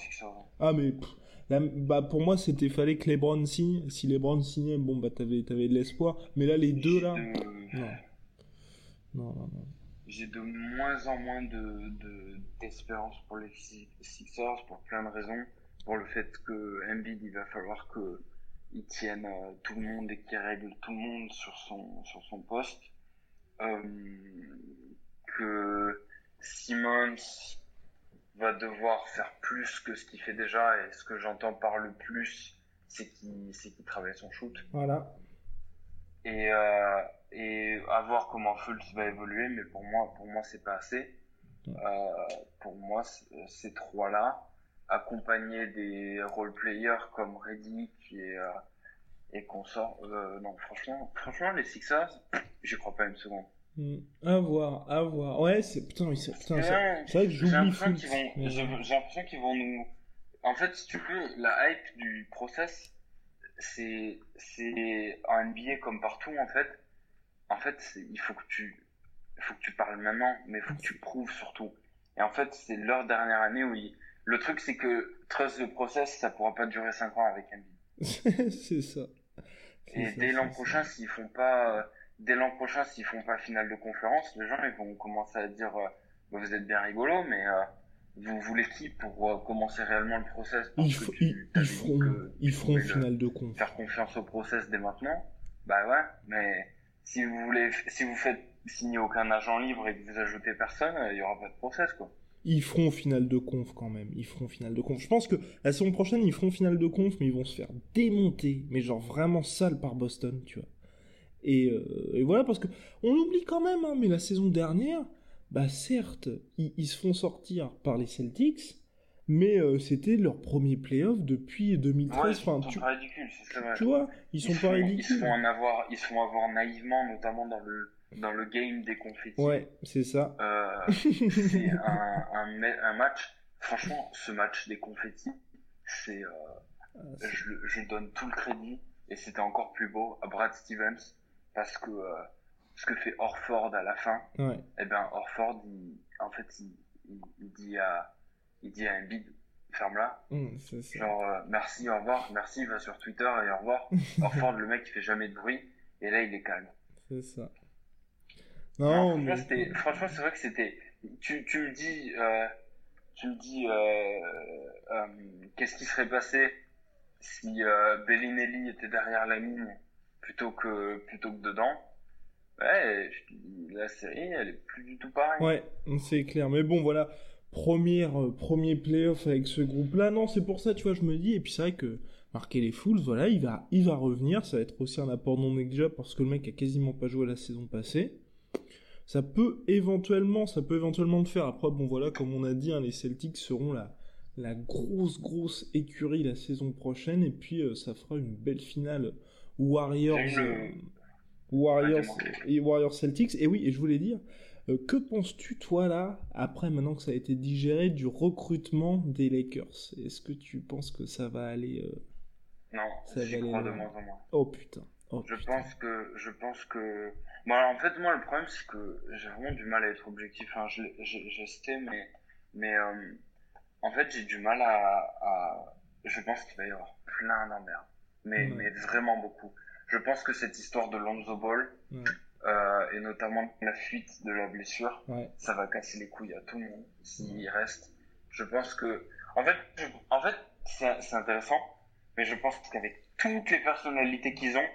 Ah mais bah, pour moi c'était fallait que LeBron signe. Si LeBron signait, bon bah t'avais avais de l'espoir. Mais là les deux là, non. Non, non, non. J'ai de moins en moins de d'espérance pour les Sixers pour plein de raisons. Pour le fait que Embiid il va falloir que il tienne euh, tout le monde et qu'il règle tout le monde sur son sur son poste. Euh, que Simmons va devoir faire plus que ce qu'il fait déjà et ce que j'entends par le plus c'est qu'il travaille son shoot. Voilà. Et euh, et à voir comment Fultz va évoluer mais pour moi pour moi c'est pas assez. Euh, pour moi ces trois là accompagnés des role players comme Reddick et euh, et sort euh, non franchement franchement les Sixers j'y crois pas une seconde. À voir, à voir. Ouais, c'est putain, c'est putain, c'est vrai que j'oublie J'ai l'impression qu'ils vont nous. En fait, si tu veux, la hype du process, c'est c'est en NBA comme partout en fait. En fait, il faut que tu il faut que tu parles maintenant, mais il faut que tu prouves surtout. Et en fait, c'est leur dernière année où le truc c'est que trust the process, ça pourra pas durer 5 ans avec NBA. c'est ça. Et dès l'an prochain, s'ils font pas dès l'an prochain, s'ils font pas finale de conférence, les gens ils vont commencer à dire euh, bah, vous êtes bien rigolo, mais euh, vous voulez qui pour euh, commencer réellement le process? Parce ils, que tu, ils, feront, ils feront finale de conférence. Faire confiance au process dès maintenant. Bah ouais, mais si vous voulez, si vous faites signer aucun agent libre et que vous ajoutez personne, il y aura pas de process quoi. ils feront finale de conf quand même. Ils feront finale de conf. Je pense que la saison prochaine, ils feront finale de conf, mais ils vont se faire démonter, mais genre vraiment sale par Boston, tu vois. Et, euh, et voilà, parce que on oublie quand même, hein, mais la saison dernière, bah certes, ils, ils se font sortir par les Celtics, mais euh, c'était leur premier playoff depuis 2013. Ouais, ils sont enfin, tu, pas ridicules, c'est ça. tu vois, ils sont se pas font- Ils se ridicules. font en avoir, ils se font avoir naïvement, notamment dans le dans le game des confettis. Ouais, c'est ça. Euh, c'est un, un, ma- un match. Franchement, ce match des confettis, c'est, Ah, je donne tout le crédit et c'était encore plus beau à Brad Stevens parce que euh, ce que fait Orford à la fin, Ouais, eh ben Orford, il, en fait, il, il, il dit à, il dit à Embiid, ferme-la. ça. Genre, euh, merci, au revoir, merci, va sur Twitter et au revoir. Orford, le mec, il fait jamais de bruit et là, il est calme. C'est ça. Non, Non, franchement, mais... c'était- franchement, c'est vrai que c'était. Tu, tu me dis, euh, tu me dis, euh, euh, qu'est-ce qui serait passé si euh, Bellinelli était derrière la ligne plutôt que plutôt que dedans Ouais, la série, elle est plus du tout pareille. Ouais, c'est clair. Mais bon, voilà, première, euh, premier playoff avec ce groupe-là. Non, c'est pour ça, tu vois, je me dis. Et puis c'est vrai que marquer les Fools, voilà, il va, il va revenir. Ça va être aussi un apport non négligeable parce que le mec a quasiment pas joué la saison passée. Ça peut éventuellement, ça peut éventuellement le faire. Après, bon, voilà, comme on a dit, hein, les Celtics seront la, la grosse, grosse écurie la saison prochaine. Et puis, euh, ça fera une belle finale Warriors. Euh, Warriors et Warriors Celtics. Et oui, et je voulais dire, euh, que penses-tu, toi, là, après, maintenant que ça a été digéré, du recrutement des Lakers? Est-ce que tu penses que ça va aller... euh, Non, Ça va aller crois de moins en moins. Oh putain. Oh, Je putain. pense que, je pense que. Bon, alors, en fait, moi, le problème, c'est que j'ai vraiment du mal à être objectif. Enfin, je, je, mais, mais, en fait, j'ai du mal à, à, je pense qu'il va y avoir plein d'emmerdes. Mais, Ouais. mais vraiment beaucoup. Je pense que cette histoire de Lonzo Ball, Ouais. euh, et notamment la fuite de la blessure, Ouais. ça va casser les couilles à tout le monde s'il reste. Je pense que, en fait, je- en fait, c'est c'est intéressant, mais je pense qu'avec toutes les personnalités qu'ils ont,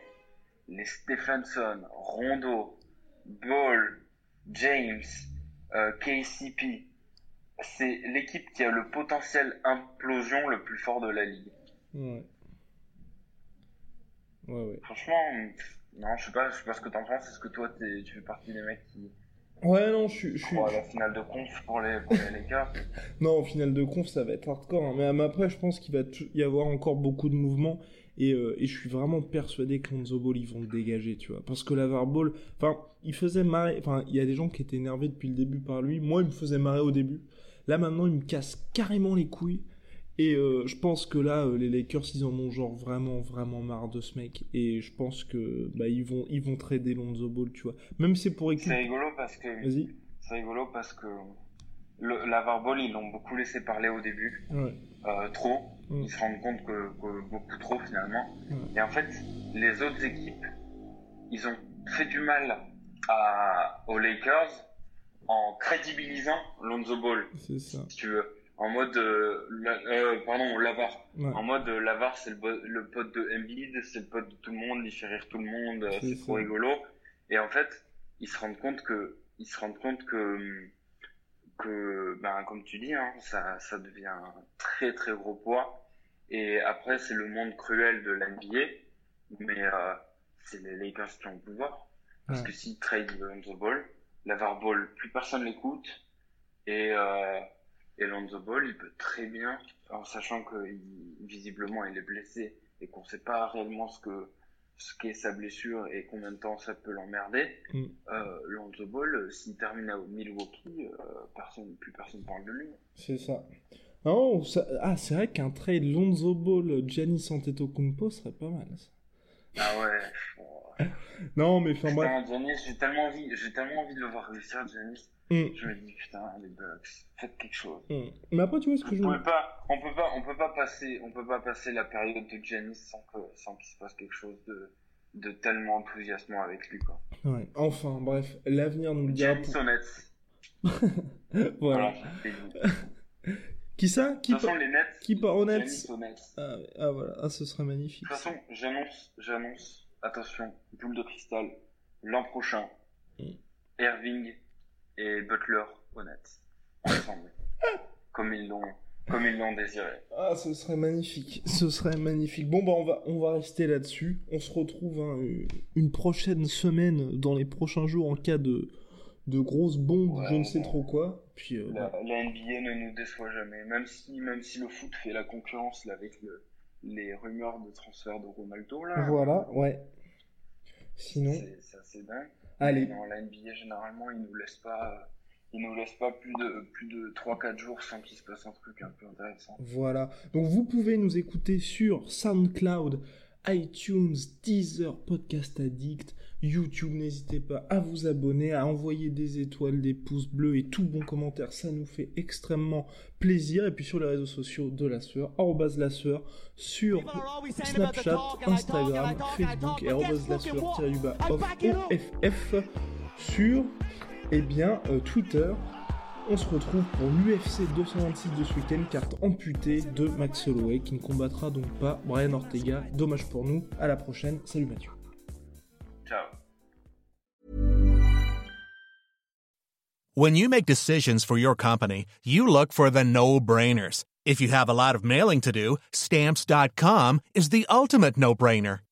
les Stephenson, Rondo, Ball, James, euh, KCP, c'est l'équipe qui a le potentiel implosion le plus fort de la ligue. Ouais. Ouais, ouais. Franchement, non, je sais pas, je sais pas ce que t'en penses. Est-ce que toi, t'es- tu fais partie des mecs qui Ouais, non, je suis... je suis- croient à la finale de conf pour les, pour les Lakers Non, au final de conf, ça va être hardcore. hein. Mais après, je pense qu'il va y avoir encore beaucoup de mouvements. Et, euh, et je suis vraiment persuadé que Lonzo Ball, ils vont le dégager, tu vois. Parce que Lavar Ball, enfin, il faisait marrer. Enfin, il y a des gens qui étaient énervés depuis le début par lui. Moi, il me faisait marrer au début. Là, maintenant, il me casse carrément les couilles. Et euh, je pense que là, euh, les Lakers, ils en ont genre vraiment, vraiment marre de ce mec. Et je pense que bah, ils vont, ils vont trader Lonzo Ball, tu vois. Même si c'est pour équipe. C'est rigolo parce que Vas-y. c'est rigolo parce que le, la Ball, ils l'ont beaucoup laissé parler au début, Ouais. euh, trop. Ils se rendent compte que, que beaucoup trop finalement. Ouais. Et en fait, les autres équipes, ils ont fait du mal à, aux Lakers en crédibilisant Lonzo Ball, C'est ça. si tu veux. En mode, euh, la- euh, pardon, Lavar. Ouais. En mode, euh, Lavar, c'est le, le pote de Embiid, c'est le pote de tout le monde, il fait rire tout le monde, euh, C'est trop rigolo. Et en fait, ils se rendent compte que, ils se rendent compte que, que, ben, comme tu dis, hein, ça, ça devient un très très gros poids. Et après, c'est le monde cruel de l'NBA, mais euh, c'est les Lakers qui ont le pouvoir. Parce Ouais. que s'ils trade Lonzo Ball, Lavar Ball, plus personne l'écoute. Et, euh, et Lonzo Ball, il peut très bien, en sachant que il- visiblement il est blessé et qu'on sait pas réellement ce que ce qu'est sa blessure et combien de temps ça peut l'emmerder. Mm. Euh, Lonzo Ball, euh, s'il termine à Milwaukee, euh, personne, plus personne parle de lui. C'est ça. Non, ça- Ah, c'est vrai qu'un trade Lonzo Ball, Giannis Antetokounmpo serait pas mal. ça. Ah ouais. Non, mais enfin Giannis, j'ai tellement envie, j'ai tellement envie de le voir réussir, Giannis. Hum, Je me dis putain, les Bucks, faites quelque chose. hum. Mais après, tu vois ce que je On veux peut pas, on peut pas, on peut pas passer, on peut pas passer la période de Giannis sans que, sans qu'il se passe quelque chose de, de tellement enthousiasmant avec lui, quoi. Ouais. Enfin, bref, l'avenir nous le dira. Giannis pour-. Voilà. Voilà. De Qui ça? Qui, toute façon, pa- les Nets. qui part au Nets ah, ah, voilà, ah, ce serait De magnifique. toute façon, j'annonce, j'annonce, attention, boule de cristal, l'an prochain, Mm. Irving et Butler au. Ensemble. comme ils l'ont comme ils l'ont désiré. Ah, ce serait magnifique. Ce serait magnifique. Bon, bah, on va, on va rester là-dessus. On se retrouve hein, une prochaine semaine, dans les prochains jours, en cas de, de grosses bombes, je ne sais trop quoi. Puis, euh, la, NBA ne nous déçoit jamais. Même si, même si le foot fait la concurrence là, avec les rumeurs de transfert de Ronaldo. Là, voilà, ouais. Sinon. C'est assez dingue. Allez. Non, la NBA, généralement, ils nous laissent pas il nous laisse pas plus de, plus de 3-4 jours sans qu'il se passe un truc un peu intéressant. Voilà. Donc vous pouvez nous écouter sur SoundCloud, iTunes, Deezer, Podcast Addict, YouTube. N'hésitez pas à vous abonner, à envoyer des étoiles, des pouces bleus et tout bon commentaire. Ça nous fait extrêmement plaisir. Et puis sur les réseaux sociaux de la sueur, la sueur, sur Snapchat, Instagram, Facebook et la sueur off sur eh bien, euh, Twitter, on se retrouve pour l'UFC 226 de ce week-end, carte amputée de Max Holloway qui ne combattra donc pas Brian Ortega. Dommage pour nous. À la prochaine. Salut Mathieu. Ciao. When you make decisions for your company, you look for the no-brainers. If you have a lot of mailing to do, stamps.com is the ultimate no-brainer.